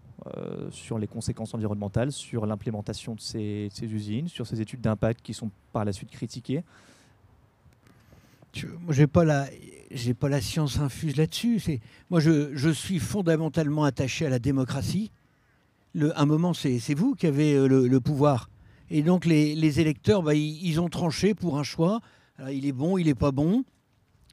sur les conséquences environnementales, sur l'implémentation de ces, usines, sur ces études d'impact qui sont par la suite critiquées j'ai pas pas la science infuse là-dessus. Moi, je, suis fondamentalement attaché à la démocratie. Le, un moment, c'est vous qui avez euh, le, pouvoir. Et donc, les, les électeurs, bah, ils, ont tranché pour un choix. il est bon, il n'est pas bon.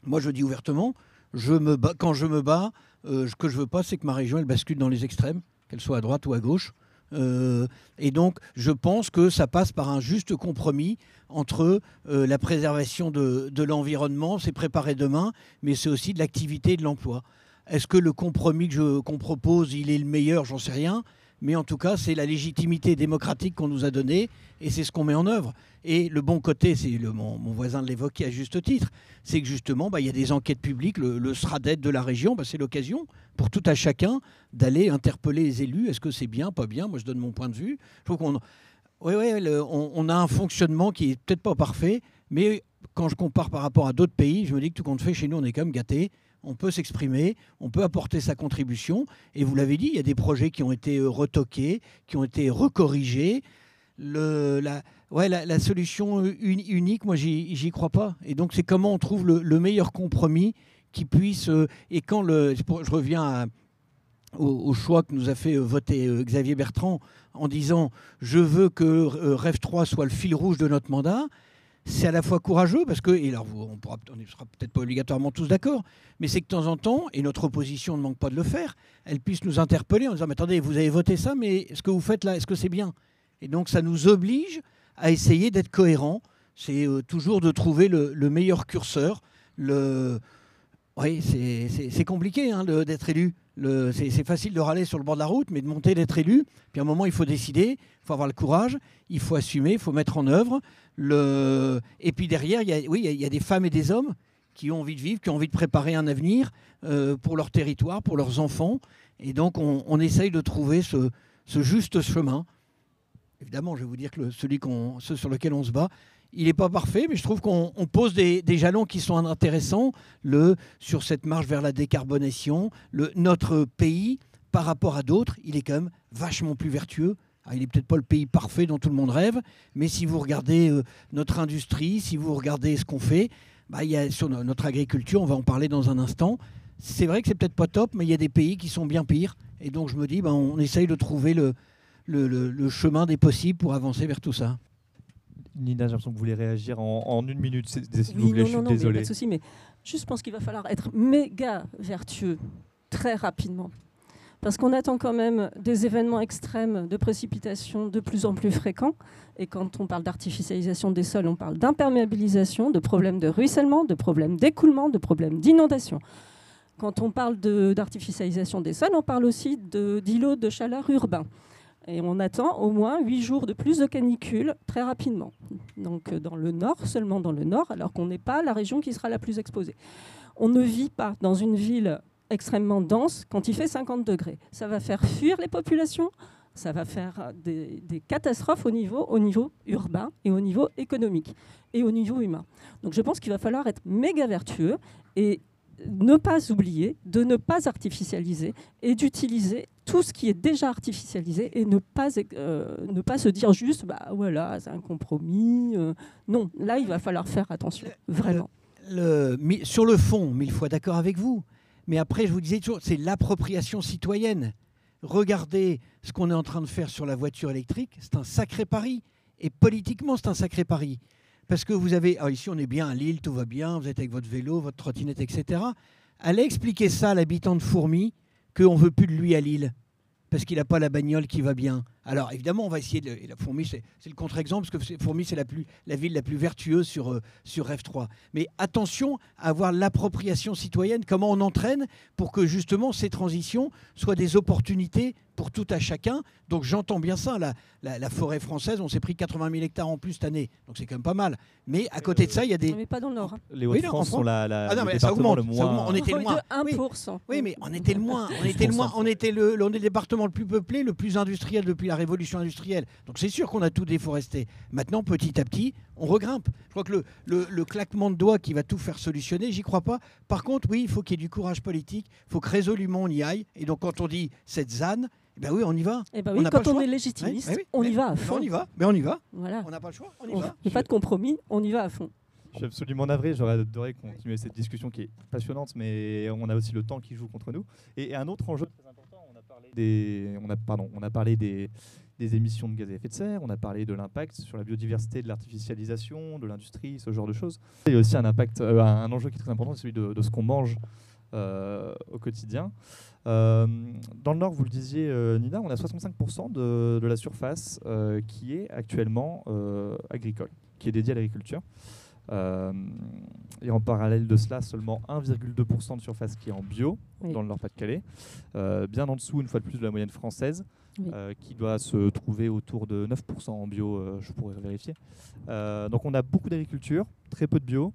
Moi, je dis ouvertement, je quand je me bats, euh, ce que je veux pas, c'est que ma région, elle bascule dans les extrêmes, qu'elle soit à droite ou à gauche. Euh, et donc, je pense que ça passe par un juste compromis entre euh, la préservation de, l'environnement, c'est préparer demain, mais c'est aussi de l'activité et de l'emploi. Est-ce que le compromis qu'on propose, il est le meilleur? J'en sais rien mais en tout cas, c'est la légitimité démocratique qu'on nous a donnée et c'est ce qu'on met en œuvre. Et le bon côté, c'est mon, voisin l'évoquait à juste titre, c'est que justement, bah, il y a des enquêtes publiques, le, le SRADET de la région, bah, c'est l'occasion pour tout à chacun d'aller interpeller les élus. Est-ce que c'est bien, pas bien? Moi, je donne mon point de vue. Qu'on oui, oui, on, on, a un fonctionnement qui est peut-être pas parfait, mais quand je compare par rapport à d'autres pays, je me dis que tout compte fait, chez nous, on est quand même gâtés on peut s'exprimer, on peut apporter sa contribution. Et vous l'avez dit, il y a des projets qui ont été euh, retoqués, qui ont été recorrigés. La, solution unique, moi, j'y crois pas. Et donc, c'est comment on trouve le, meilleur compromis qui puisse. Euh, et quand. Je reviens au, choix que nous a fait euh, voter Xavier Bertrand en disant Je veux que Rêve 3 soit le fil rouge de notre mandat c'est à la fois courageux parce que, et alors on ne sera peut-être pas obligatoirement tous d'accord, mais c'est que de temps en temps, et notre opposition ne manque pas de le faire, elle puisse nous interpeller en disant mais attendez, vous avez voté ça, mais ce que vous faites là, est-ce que c'est bien? Et donc ça nous oblige à essayer d'être cohérents. C'est euh, toujours de trouver le, meilleur curseur. Le... Oui, c'est compliqué hein, d'être élu. C'est facile de râler sur le bord de la route, mais de monter, d'être élu. Puis à un moment, il faut décider, il faut avoir le courage, il faut assumer, il faut mettre en œuvre. Le... Et puis derrière, il y, a, oui, il y a des femmes et des hommes qui ont envie de vivre, qui ont envie de préparer un avenir euh, pour leur territoire, pour leurs enfants. Et donc, on, essaye de trouver ce, juste chemin. Évidemment, je vais vous dire que celui ce sur lequel on se bat, il n'est pas parfait, mais je trouve qu'on pose des, jalons qui sont intéressants sur cette marche vers la décarbonation. Notre pays, par rapport à d'autres, il est quand même vachement plus vertueux, ah, il n'est peut-être pas le pays parfait dont tout le monde rêve, mais si vous regardez euh, notre industrie, si vous regardez ce qu'on fait, bah, sur notre agriculture, on va en parler dans un instant. C'est vrai que c'est peut-être pas top, mais il y a des pays qui sont bien pires. Et donc je me dis, bah, on essaye de trouver le, chemin des possibles pour avancer vers tout ça. Nina, j'ai l'impression que vous voulez réagir en, une minute. Si vous voulez, non, je suis désolé. pas de souci, mais juste pense qu'il va falloir être méga vertueux très rapidement parce qu'on attend quand même des événements extrêmes de précipitations de plus en plus fréquents. Et quand on parle d'artificialisation des sols, on parle d'imperméabilisation, de problèmes de ruissellement, de problèmes d'écoulement, de problèmes d'inondation. Quand on parle d'artificialisation des sols, on parle aussi d'îlots de, chaleur urbains. Et on attend au moins 8 jours de plus de canicule très rapidement. Donc euh, dans le nord, seulement dans le nord, alors qu'on n'est pas la région qui sera la plus exposée. On ne vit pas dans une ville extrêmement dense quand il fait 50 degrés. Ça va faire fuir les populations, ça va faire des, catastrophes au niveau, au niveau urbain et au niveau économique et au niveau humain. Donc je pense qu'il va falloir être méga vertueux et ne pas oublier de ne pas artificialiser et d'utiliser tout ce qui est déjà artificialisé et ne pas, euh, ne pas se dire juste bah voilà c'est un compromis euh. non là il va falloir faire attention vraiment le, sur le fond mille fois d'accord avec vous mais après je vous disais toujours c'est l'appropriation citoyenne regardez ce qu'on est en train de faire sur la voiture électrique, c'est un sacré pari. Et politiquement, c'est un sacré pari. Parce que vous avez, ah, ici on est bien à Lille, tout va bien, vous êtes avec votre vélo, votre trottinette, etc. Allez expliquer ça à l'habitant de Fourmi qu'on ne veut plus de lui à Lille parce qu'il n'a pas la bagnole qui va bien. Alors évidemment, on va essayer de. Et la Fourmi, c'est le contre-exemple, parce que Fourmi, c'est la, la ville la plus vertueuse sur, euh, sur F3. Mais attention à avoir l'appropriation citoyenne, comment on entraîne pour que justement ces transitions soient des opportunités pour tout à chacun. Donc j'entends bien ça. La, la, forêt française, on s'est pris 80 000 hectares en plus cette année. Donc c'est quand même pas mal. Mais à côté de ça, il y a des. Mais pas dans le Nord. Hein. Les Hauts-de-France sont la, la, ah non, mais ça augmente, le moins. On était le moins. 1%. Oui, mais on était le moins. On était le moins. On était le, on est le département le plus peuplé, le plus industriel depuis la révolution industrielle. Donc c'est sûr qu'on a tout déforesté. Maintenant, petit à petit, on regrimpe. Je crois que le, le, le claquement de doigts qui va tout faire solutionner, j'y crois pas. Par contre, oui, il faut qu'il y ait du courage politique. Il faut que résolument on y aille. Et donc quand on dit cette ZAN, eh ben oui, on y va. Eh ben oui, on quand on est légitimiste, on y va à fond. On y va, mais on y va. Voilà. On n'a pas le choix, on y va. Il n'y a pas de compromis, on y va à fond. Je suis absolument navré, j'aurais adoré continuer cette discussion qui est passionnante, mais on a aussi le temps qui joue contre nous. Et, un autre enjeu très important, on on a, parlé des, émissions de gaz à effet de serre, on a parlé de l'impact sur la biodiversité, de l'artificialisation, de l'industrie, ce genre de choses. Il y a aussi un impact, euh, un enjeu qui est très important, celui de, ce qu'on mange euh, au quotidien. Euh, dans le Nord, vous le disiez, Nina, on a 65% de, de, la surface qui est actuellement agricole, qui est dédiée à l'agriculture. Et en parallèle de cela, seulement 1,2% de surface qui est en bio dans le Nord-Pas-de-Calais, bien en dessous, une fois de plus, de la moyenne française, qui doit se trouver autour de 9% en bio, je pourrais vérifier. donc on a beaucoup d'agriculture, très peu de bio,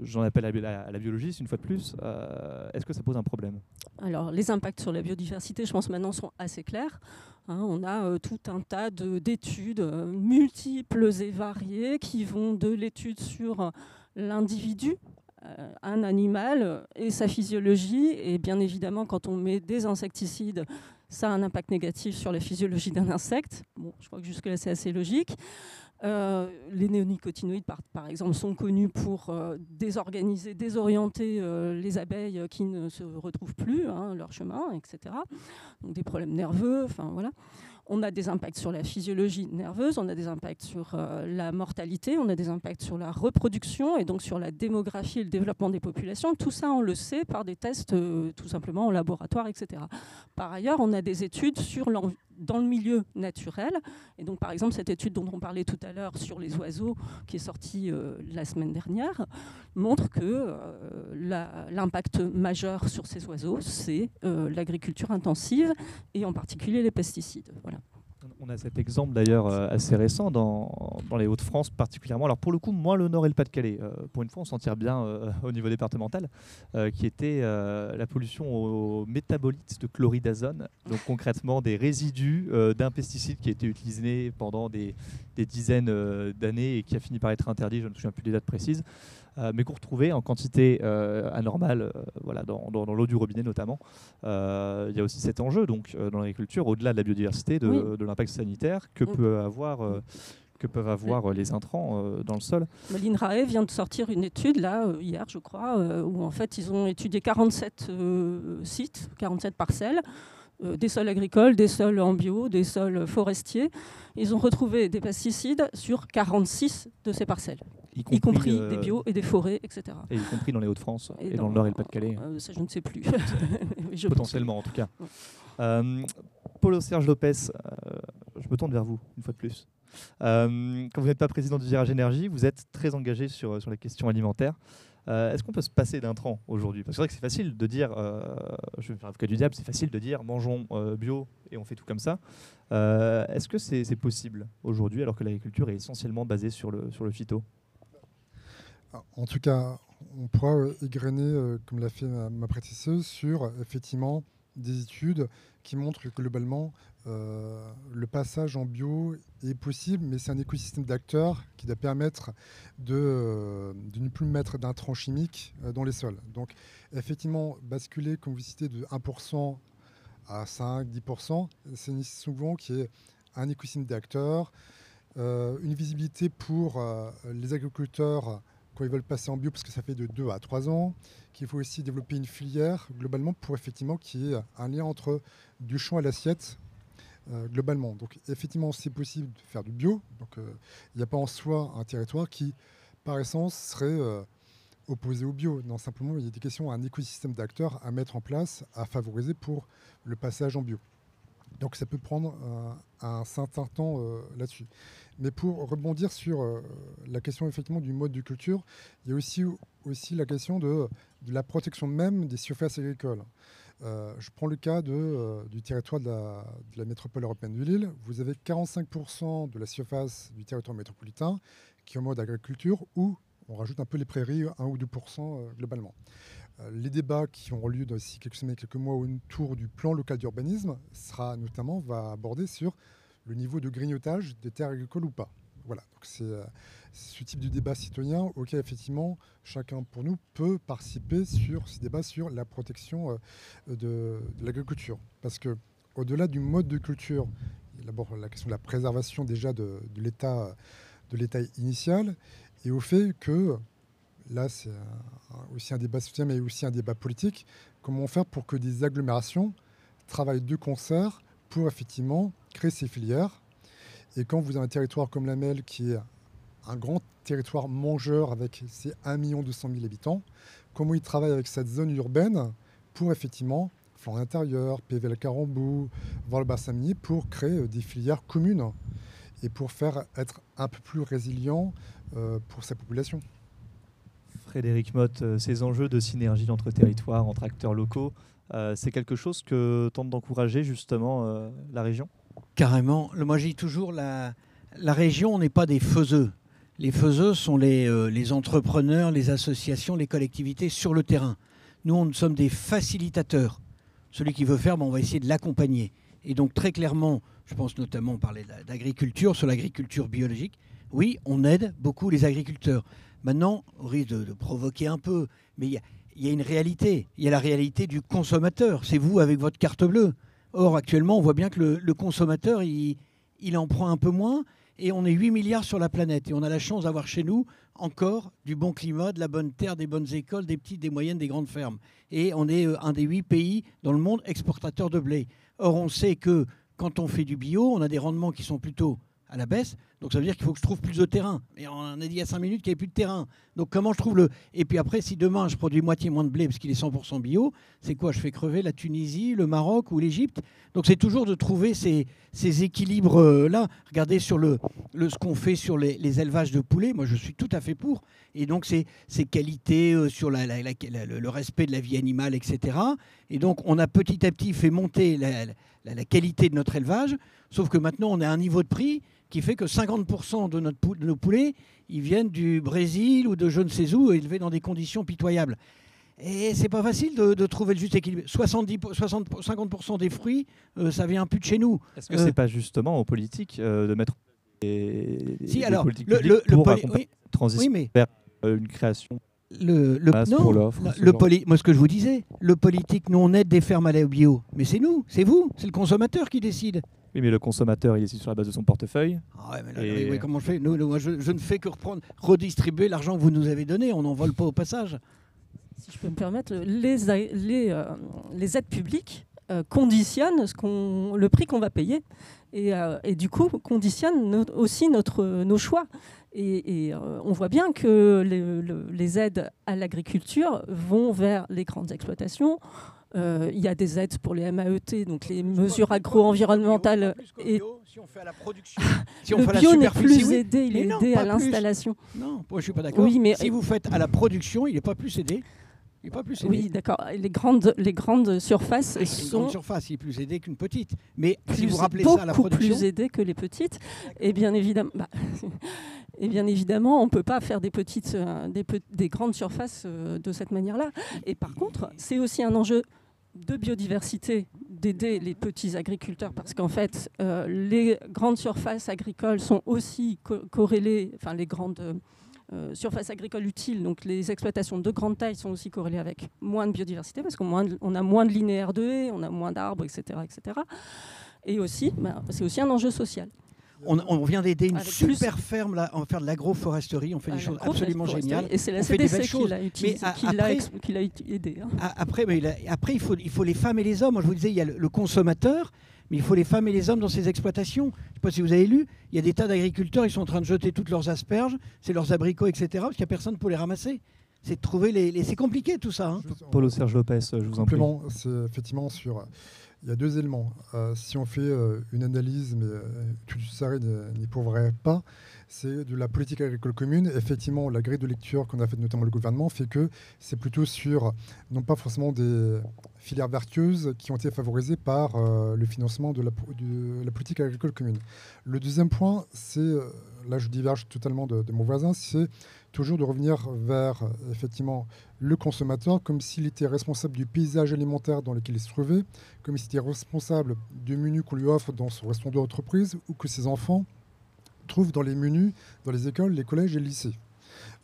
J'en appelle à la, biologie, une fois de plus. Euh, est-ce que ça pose un problème? Alors, les impacts sur la biodiversité, je pense maintenant, sont assez clairs. Hein. on a euh, tout un tas d'études euh, multiples et variées qui vont de l'étude sur l'individu, un animal et sa physiologie. Et bien évidemment, quand on met des insecticides, ça a un impact négatif sur la physiologie d'un insecte. Bon, je crois que jusque-là, c'est assez logique. Euh, les néonicotinoïdes, par, exemple, sont connus pour euh, désorganiser, désorienter euh, les abeilles qui ne se retrouvent plus hein, leur chemin, etc. Donc des problèmes nerveux, enfin voilà. On a des impacts sur la physiologie nerveuse, on a des impacts sur la mortalité, on a des impacts sur la reproduction et donc sur la démographie et le développement des populations. Tout ça, on le sait par des tests tout simplement en laboratoire, etc. Par ailleurs, on a des études dans le milieu naturel. Et donc, par exemple, cette étude dont on parlait tout à l'heure sur les oiseaux, qui est sortie euh, la semaine dernière, montre que euh, l'impact majeur sur ces oiseaux, c'est euh, l'agriculture intensive et en particulier les pesticides. Voilà. On a cet exemple d'ailleurs euh, assez récent dans, les Hauts-de-France particulièrement. Alors pour le coup, moins le Nord et le Pas-de-Calais. Euh, pour une fois, on s'en tire bien euh, au niveau départemental, qui était la pollution aux métabolites de chloridazone. Donc concrètement des résidus d'un pesticide qui a été utilisé pendant des, des dizaines d'années et qui a fini par être interdit, je ne me souviens plus des dates précises. Euh, mais qu'on retrouvait en quantité euh, anormale euh, voilà, dans, l'eau du robinet notamment. Il y a aussi cet enjeu donc, dans l'agriculture, au-delà de la biodiversité, de, l'impact sanitaire que, peut avoir, que peuvent avoir les intrants dans le sol. L'INRAE vient de sortir une étude, là, hier je crois, où en fait ils ont étudié 47 sites, 47 parcelles des sols agricoles, des sols en bio, des sols forestiers. Ils ont retrouvé des pesticides sur 46 de ces parcelles, Y y compris euh, des bio et des forêts, etc. Et y compris dans les Hauts-de-France et, Et dans, le Nord et le Pas-de-Calais. Euh, ça, je ne sais plus. Pense Potentiellement, en tout cas. Euh, Paulo Serge Lopez, euh, je me tourne vers vous, une fois de plus. Euh, quand vous n'êtes pas président du Virage Énergie, vous êtes très engagé sur, sur les questions alimentaires. Euh, Est-ce qu'on peut se passer d'un tran aujourd'hui? Parce que c'est vrai que c'est facile de dire, euh, je vais faire avocat du diable, c'est facile de dire mangeons euh, bio et on fait tout comme ça. Euh, Est-ce que c'est possible aujourd'hui alors que l'agriculture est essentiellement basée sur le, sur le phyto? En tout cas, on pourra égrener, comme l'a fait ma, ma sur effectivement des études qui montrent que globalement, euh, le passage en bio est possible, mais c'est un écosystème d'acteurs qui doit permettre de, euh, de ne plus mettre d'intrants chimiques euh, dans les sols. Donc, effectivement, basculer, comme vous citez, de 1% à 5, 10%, c'est souvent qui est un écosystème d'acteurs, euh, une visibilité pour les agriculteurs quand ils veulent passer en bio, parce que ça fait de 2 à 3 ans, qu'il faut aussi développer une filière globalement pour effectivement qu'il y ait un lien entre du champ et l'assiette euh, globalement. Donc effectivement, c'est possible de faire du bio. Donc euh, il n'y a pas en soi un territoire qui, par essence, serait euh, opposé au bio. Non, simplement, il y a des questions, un écosystème d'acteurs à mettre en place, à favoriser pour le passage en bio. Donc ça peut prendre un certain temps là-dessus. Mais pour rebondir sur la question effectivement du mode de culture, il y a aussi, la question de la protection même des surfaces agricoles. Euh, je prends le cas euh, du territoire de la, métropole européenne de Lille. Vous avez 45% de la surface du territoire métropolitain qui est en mode agriculture ou on rajoute un peu les prairies, 1 ou 2% euh, globalement. Les débats qui auront lieu d'ici quelques semaines, quelques mois autour du plan local d'urbanisme sera notamment va aborder sur le niveau de grignotage des terres agricoles ou pas. Voilà, donc c'est euh, c'est ce type de débat citoyen auquel effectivement chacun pour nous peut participer sur ce débat sur la protection euh, de, l'agriculture. Parce que au-delà du mode de culture, d'abord la question de la préservation déjà de, l'état de l'état initial et au fait que là c'est aussi un débat citoyen mais aussi un débat politique, comment faire pour que des agglomérations travaillent de concert pour effectivement créer ces filières. Et quand vous avez un territoire comme la Melle qui est un grand territoire mangeur avec ses 1 200 000 habitants, comment il travaille avec cette zone urbaine pour effectivement, flanc intérieur, PVL Carambou, voir le bassin pour créer euh, des filières communes et pour faire être un peu plus résilient euh, pour sa population. Frédéric Motte, euh, ces enjeux de synergie entre territoires, entre acteurs locaux, euh, c'est quelque chose que tente d'encourager justement la région? Carrément. Moi, je dis toujours, la, la région, on n'est pas des faiseux. Les faiseux sont les, euh, les entrepreneurs, les associations, les collectivités sur le terrain. Nous, on sommes des facilitateurs. Celui qui veut faire, ben, on va essayer de l'accompagner. Et donc, très clairement, je pense notamment parler d'agriculture, sur l'agriculture biologique. Oui, on aide beaucoup les agriculteurs. Maintenant, au risque de, provoquer un peu, mais il y a une réalité. Il y a la réalité du consommateur. C'est vous avec votre carte bleue. Or, actuellement, on voit bien que le, consommateur, il, il en prend un peu moins. Et on est 8 milliards sur la planète. Et on a la chance d'avoir chez nous encore du bon climat, de la bonne terre, des bonnes écoles, des petites, des moyennes, des grandes fermes. Et on est euh, un des 8 pays dans le monde exportateurs de blé. Or, on sait que quand on fait du bio, on a des rendements qui sont plutôt à la baisse. Donc ça veut dire qu'il faut que je trouve plus de terrain. Et on a dit il y a 5 minutes qu'il n'y avait plus de terrain. Donc comment je trouve le... Et puis après, si demain je produis moitié moins de blé parce qu'il est 100% bio, c'est quoi? Je fais crever la Tunisie, le Maroc ou l'Égypte? Donc c'est toujours de trouver ces, équilibres-là. Regardez sur le, ce qu'on fait sur les, élevages de poulets. Moi, je suis tout à fait pour. Et donc ces, ces qualités euh, sur le, respect de la vie animale, etc. Et donc on a petit à petit fait monter la qualité de notre élevage. Sauf que maintenant, on a un niveau de prix qui fait que 50% de, notre de nos poulets, ils viennent du Brésil ou de je ne sais où, élevés dans des conditions pitoyables. Et c'est pas facile de, de trouver le juste équilibre. 70, 60, 50% des fruits, euh, ça vient plus de chez nous. Est-ce que Euh, c'est pas justement aux politiques euh, de mettre des, Si, des alors, politiques le, le- le pour oui, la transition oui, mais vers euh, une création le, le, Masse non, pour le poli- moi ce que je vous disais, le politique, nous on aide des fermes à la bio, mais c'est nous, c'est vous, c'est le consommateur qui décide. Oui, mais le consommateur, il est sur la base de son portefeuille. Ah ouais, mais là, Et- oui, oui, comment je fais? Nous, nous, moi, je, je ne fais que reprendre, redistribuer l'argent que vous nous avez donné, on n'en vole pas au passage. si je peux me permettre, les, les, euh, les aides publiques euh, conditionne ce qu'on, le prix qu'on va payer et, euh, et du coup conditionne no- aussi notre, nos choix. Et, et, euh, on voit bien que les, le- les aides à l'agriculture vont vers les grandes exploitations. Il y a des aides pour les MAET, donc les mesures agro-environnementales. Et Si on fait à la production, si on le fait bio n'est plus oui. aidé, il Mais est non, aidé à l'installation. Non, moi je suis pas d'accord. Oui, mais si vous faites à la production, il n'est pas plus aidé. Il n'est pas plus aidé. oui, d'accord. Les grandes, les grandes surfaces une sont grande surface, il est plus aidé qu'une petite. Mais si vous rappelez beaucoup ça à la production, plus aidées que les petites. Et bien évidemment, bah, et bien évidemment, on peut pas faire des petites, euh, des, des grandes surfaces euh, de cette manière-là. Et par contre, c'est aussi un enjeu de biodiversité d'aider les petits agriculteurs parce qu'en fait, euh, les grandes surfaces agricoles sont aussi co- corrélées, enfin les grandes euh, surfaces agricoles utiles, donc les exploitations de grande taille sont aussi corrélées avec moins de biodiversité parce qu'on a moins de linéaires de haies, on a moins d'arbres, etc., etc. Et aussi, ben, c'est aussi un enjeu social. on, on vient d'aider une Avec plus- super ferme là, en faire de l'agroforesterie. On fait des choses absolument géniales. Et c'est la CDC qui l'a utilisé- qui après- qui aidé. hein. Après, mais là- après il, faut, il faut les femmes et les hommes. Je vous disais, il y a le, le consommateur, mais il faut les femmes et les hommes dans ces exploitations. Je ne sais pas si vous avez lu, il y a des tas d'agriculteurs, ils sont en train de jeter toutes leurs asperges, c'est leurs abricots, etc., parce qu'il n'y a personne pour les ramasser. C'est de trouver les. les- c'est compliqué tout ça. hein. Paulo Serge Lopez, je vous en prie. c'est effectivement sur. Il y a deux éléments. Euh, si on fait euh, une analyse, mais euh, tout ça n'y n'y prouverait pas, c'est de la politique agricole commune. Effectivement, la grille de lecture qu'on a faite, notamment le gouvernement, fait que c'est plutôt sur, non pas forcément des filières vertueuses qui ont été favorisées par euh, le financement de la, politique agricole commune. Le deuxième point, c'est, euh, là je diverge totalement de, mon voisin, c'est toujours de revenir vers euh, effectivement le consommateur comme s'il était responsable du paysage alimentaire dans lequel il se trouvait, comme s'il était responsable du menu qu'on lui offre dans son restaurant d'entreprise ou que ses enfants trouvent dans les menus, dans les écoles, les collèges et les lycées.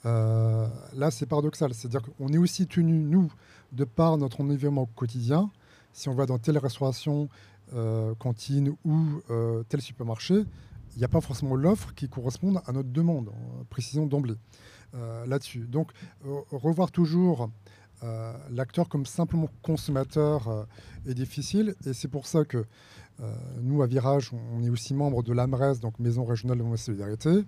Là, c'est paradoxal. C'est-à-dire qu'on est aussi tenu, nous, de par notre environnement quotidien, si on va dans telle restauration, euh, cantine ou euh, tel supermarché, il n'y a pas forcément l'offre qui corresponde à notre demande, en précisant d'emblée euh, là-dessus. Donc, revoir toujours l'acteur comme simplement consommateur est difficile, et c'est pour ça que nous, à Virage, on est aussi membre de l'AMRES, donc Maison Régionale de la Solidarité,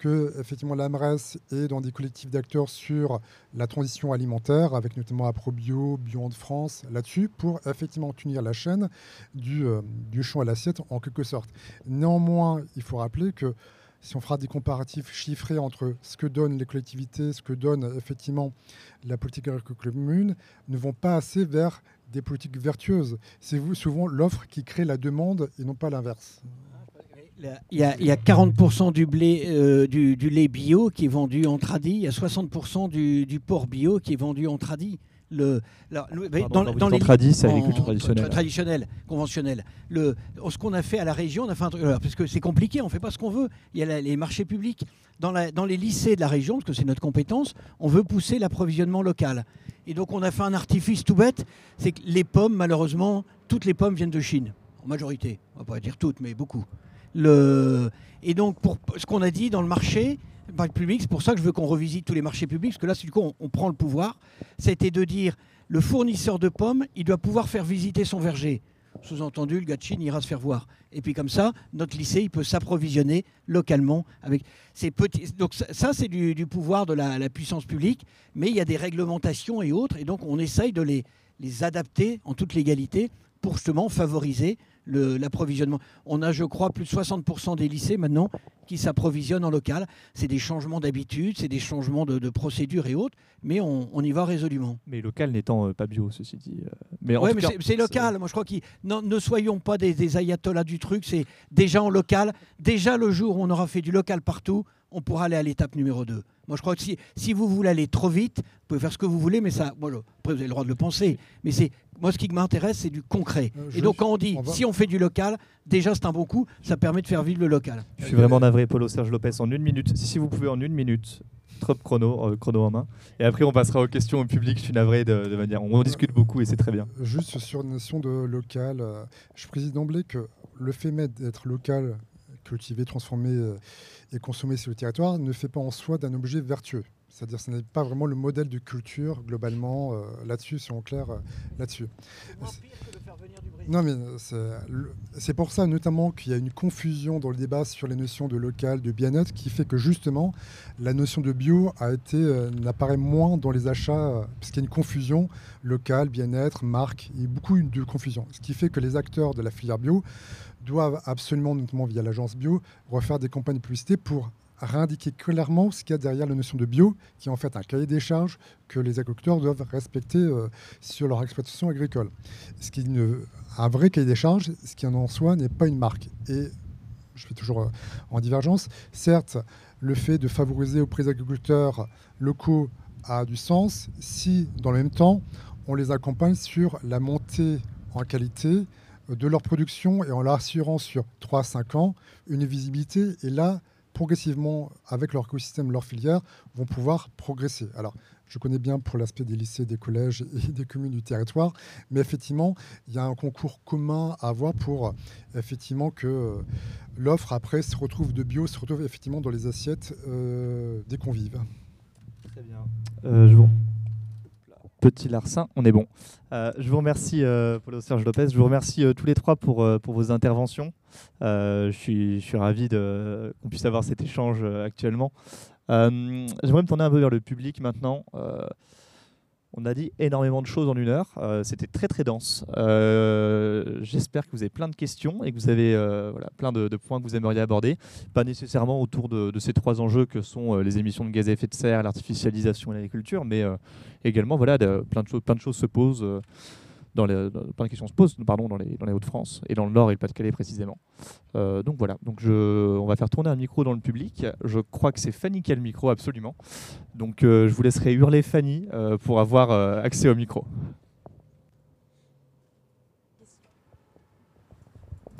que effectivement l'AMRES est dans des collectifs d'acteurs sur la transition alimentaire, avec notamment AproBio, Bio de France, là-dessus, pour effectivement tenir la chaîne du, euh, du champ à l'assiette en quelque sorte. Néanmoins, il faut rappeler que si on fera des comparatifs chiffrés entre ce que donnent les collectivités, ce que donne effectivement la politique agricole commune, ne vont pas assez vers des politiques vertueuses. C'est souvent l'offre qui crée la demande et non pas l'inverse. Il y, a, il y a 40% du, blé, euh, du, du lait bio qui est vendu en tradi, il y a 60% du, du porc bio qui est vendu en tradi. Le, Pardon, dans, dans les c'est agriculture traditionnelle. tra- traditionnelle, conventionnelle. Le, ce qu'on a fait à la région, on a fait un truc, alors, parce que c'est compliqué, on ne fait pas ce qu'on veut. Il y a la- les marchés publics. Dans, la- dans les lycées de la région, parce que c'est notre compétence, on veut pousser l'approvisionnement local. Et donc on a fait un artifice tout bête, c'est que les pommes, malheureusement, toutes les pommes viennent de Chine, en majorité. On va pas dire toutes, mais beaucoup. Le... Et donc, pour ce qu'on a dit dans le marché public, c'est pour ça que je veux qu'on revisite tous les marchés publics, parce que là, du coup, on, prend le pouvoir. C'était de dire, le fournisseur de pommes, il doit pouvoir faire visiter son verger. Sous-entendu, le gars de Chine ira se faire voir. Et puis comme ça, notre lycée, il peut s'approvisionner localement avec ces petits. Donc ça, c'est du, pouvoir de la, puissance publique, mais il y a des réglementations et autres, et donc on essaye de les, les adapter en toute légalité pour justement favoriser l'approvisionnement. On a, je crois, plus de 60% des lycées maintenant qui s'approvisionnent en local. C'est des changements d'habitude, c'est des changements de, de procédures et autres, mais on, on y va résolument. Mais local n'étant euh, pas bio, ceci dit. euh, mais mais c'est- local. Moi, je crois qu'il non, ne soyons pas des, des ayatollahs du truc. C'est déjà en local. Déjà le jour où on aura fait du local partout, on pourra aller à l'étape numéro 2. Moi, je crois que si, si vous voulez aller trop vite, vous pouvez faire ce que vous voulez, mais ça, moi, je- après, vous avez le droit de le penser. Mais c'est moi, ce qui m'intéresse, c'est du concret. Euh, Et donc, quand on dit on si on fait du local, déjà c'est un bon coup. Ça permet de faire vivre le local. Je suis vraiment navré, Paulo Serge Lopez, en une minute. Si, vous pouvez, en une minute. Trop chrono, euh, chrono en main. Et après, on passera aux questions au public. Je suis navré de, de manière. On en discute beaucoup et c'est très bien. Juste sur une notion de local, euh, je précise d'emblée que le fait même d'être local, cultivé, transformé euh, et consommé sur le territoire ne fait pas en soi d'un objet vertueux. C'est-à-dire que ce n'est pas vraiment le modèle de culture globalement euh, là-dessus, si on clair euh, là-dessus. Non, mais c'est pour ça notamment qu'il y a une confusion dans le débat sur les notions de local, de bien-être, qui fait que justement la notion de bio a été n'apparaît moins dans les achats, puisqu'il y a une confusion local, bien-être, marque, il y a beaucoup de confusion. Ce qui fait que les acteurs de la filière bio doivent absolument, notamment via l'agence bio, refaire des campagnes de publicité pour réindiquer clairement ce qu'il y a derrière la notion de bio, qui est en fait un cahier des charges que les agriculteurs doivent respecter euh, sur leur exploitation agricole. Ce qui est un vrai cahier des charges, ce qui en soi n'est pas une marque. Et je fais toujours euh, en divergence. Certes, le fait de favoriser auprès des agriculteurs locaux a du sens si, dans le même temps, on les accompagne sur la montée en qualité de leur production et en leur assurant sur 3-5 ans une visibilité. Et là, progressivement, avec leur écosystème, leur filière, vont pouvoir progresser. Alors, je connais bien pour l'aspect des lycées, des collèges et des communes du territoire, mais effectivement, il y a un concours commun à avoir pour effectivement que l'offre après se retrouve de bio, se retrouve effectivement dans les assiettes euh, des convives. Très bien. Euh, je vous petit larcin, on est bon. Euh, je vous remercie, euh, Paulo Serge Lopez. Je vous remercie euh, tous les trois pour, euh, pour vos interventions. Je, suis, je suis ravi qu'on puisse avoir cet échange actuellement. J'aimerais me tourner un peu vers le public maintenant. On a dit énormément de choses en une heure. Euh, c'était très très dense. Euh, j'espère que vous avez plein de questions et que vous avez euh, plein de, points que vous aimeriez aborder. Pas nécessairement autour de, ces trois enjeux que sont les émissions de gaz à effet de serre, l'artificialisation et l'agriculture, mais également voilà, plein de choses se posent dans les, questions se posent pardon, dans dans les Hauts-de-France et dans le Nord et le Pas-de-Calais précisément. Euh, donc voilà, donc on va faire tourner un micro dans le public. Je crois que c'est Fanny qui a le micro, absolument. Donc euh, je vous laisserai hurler Fanny euh, pour avoir accès au micro.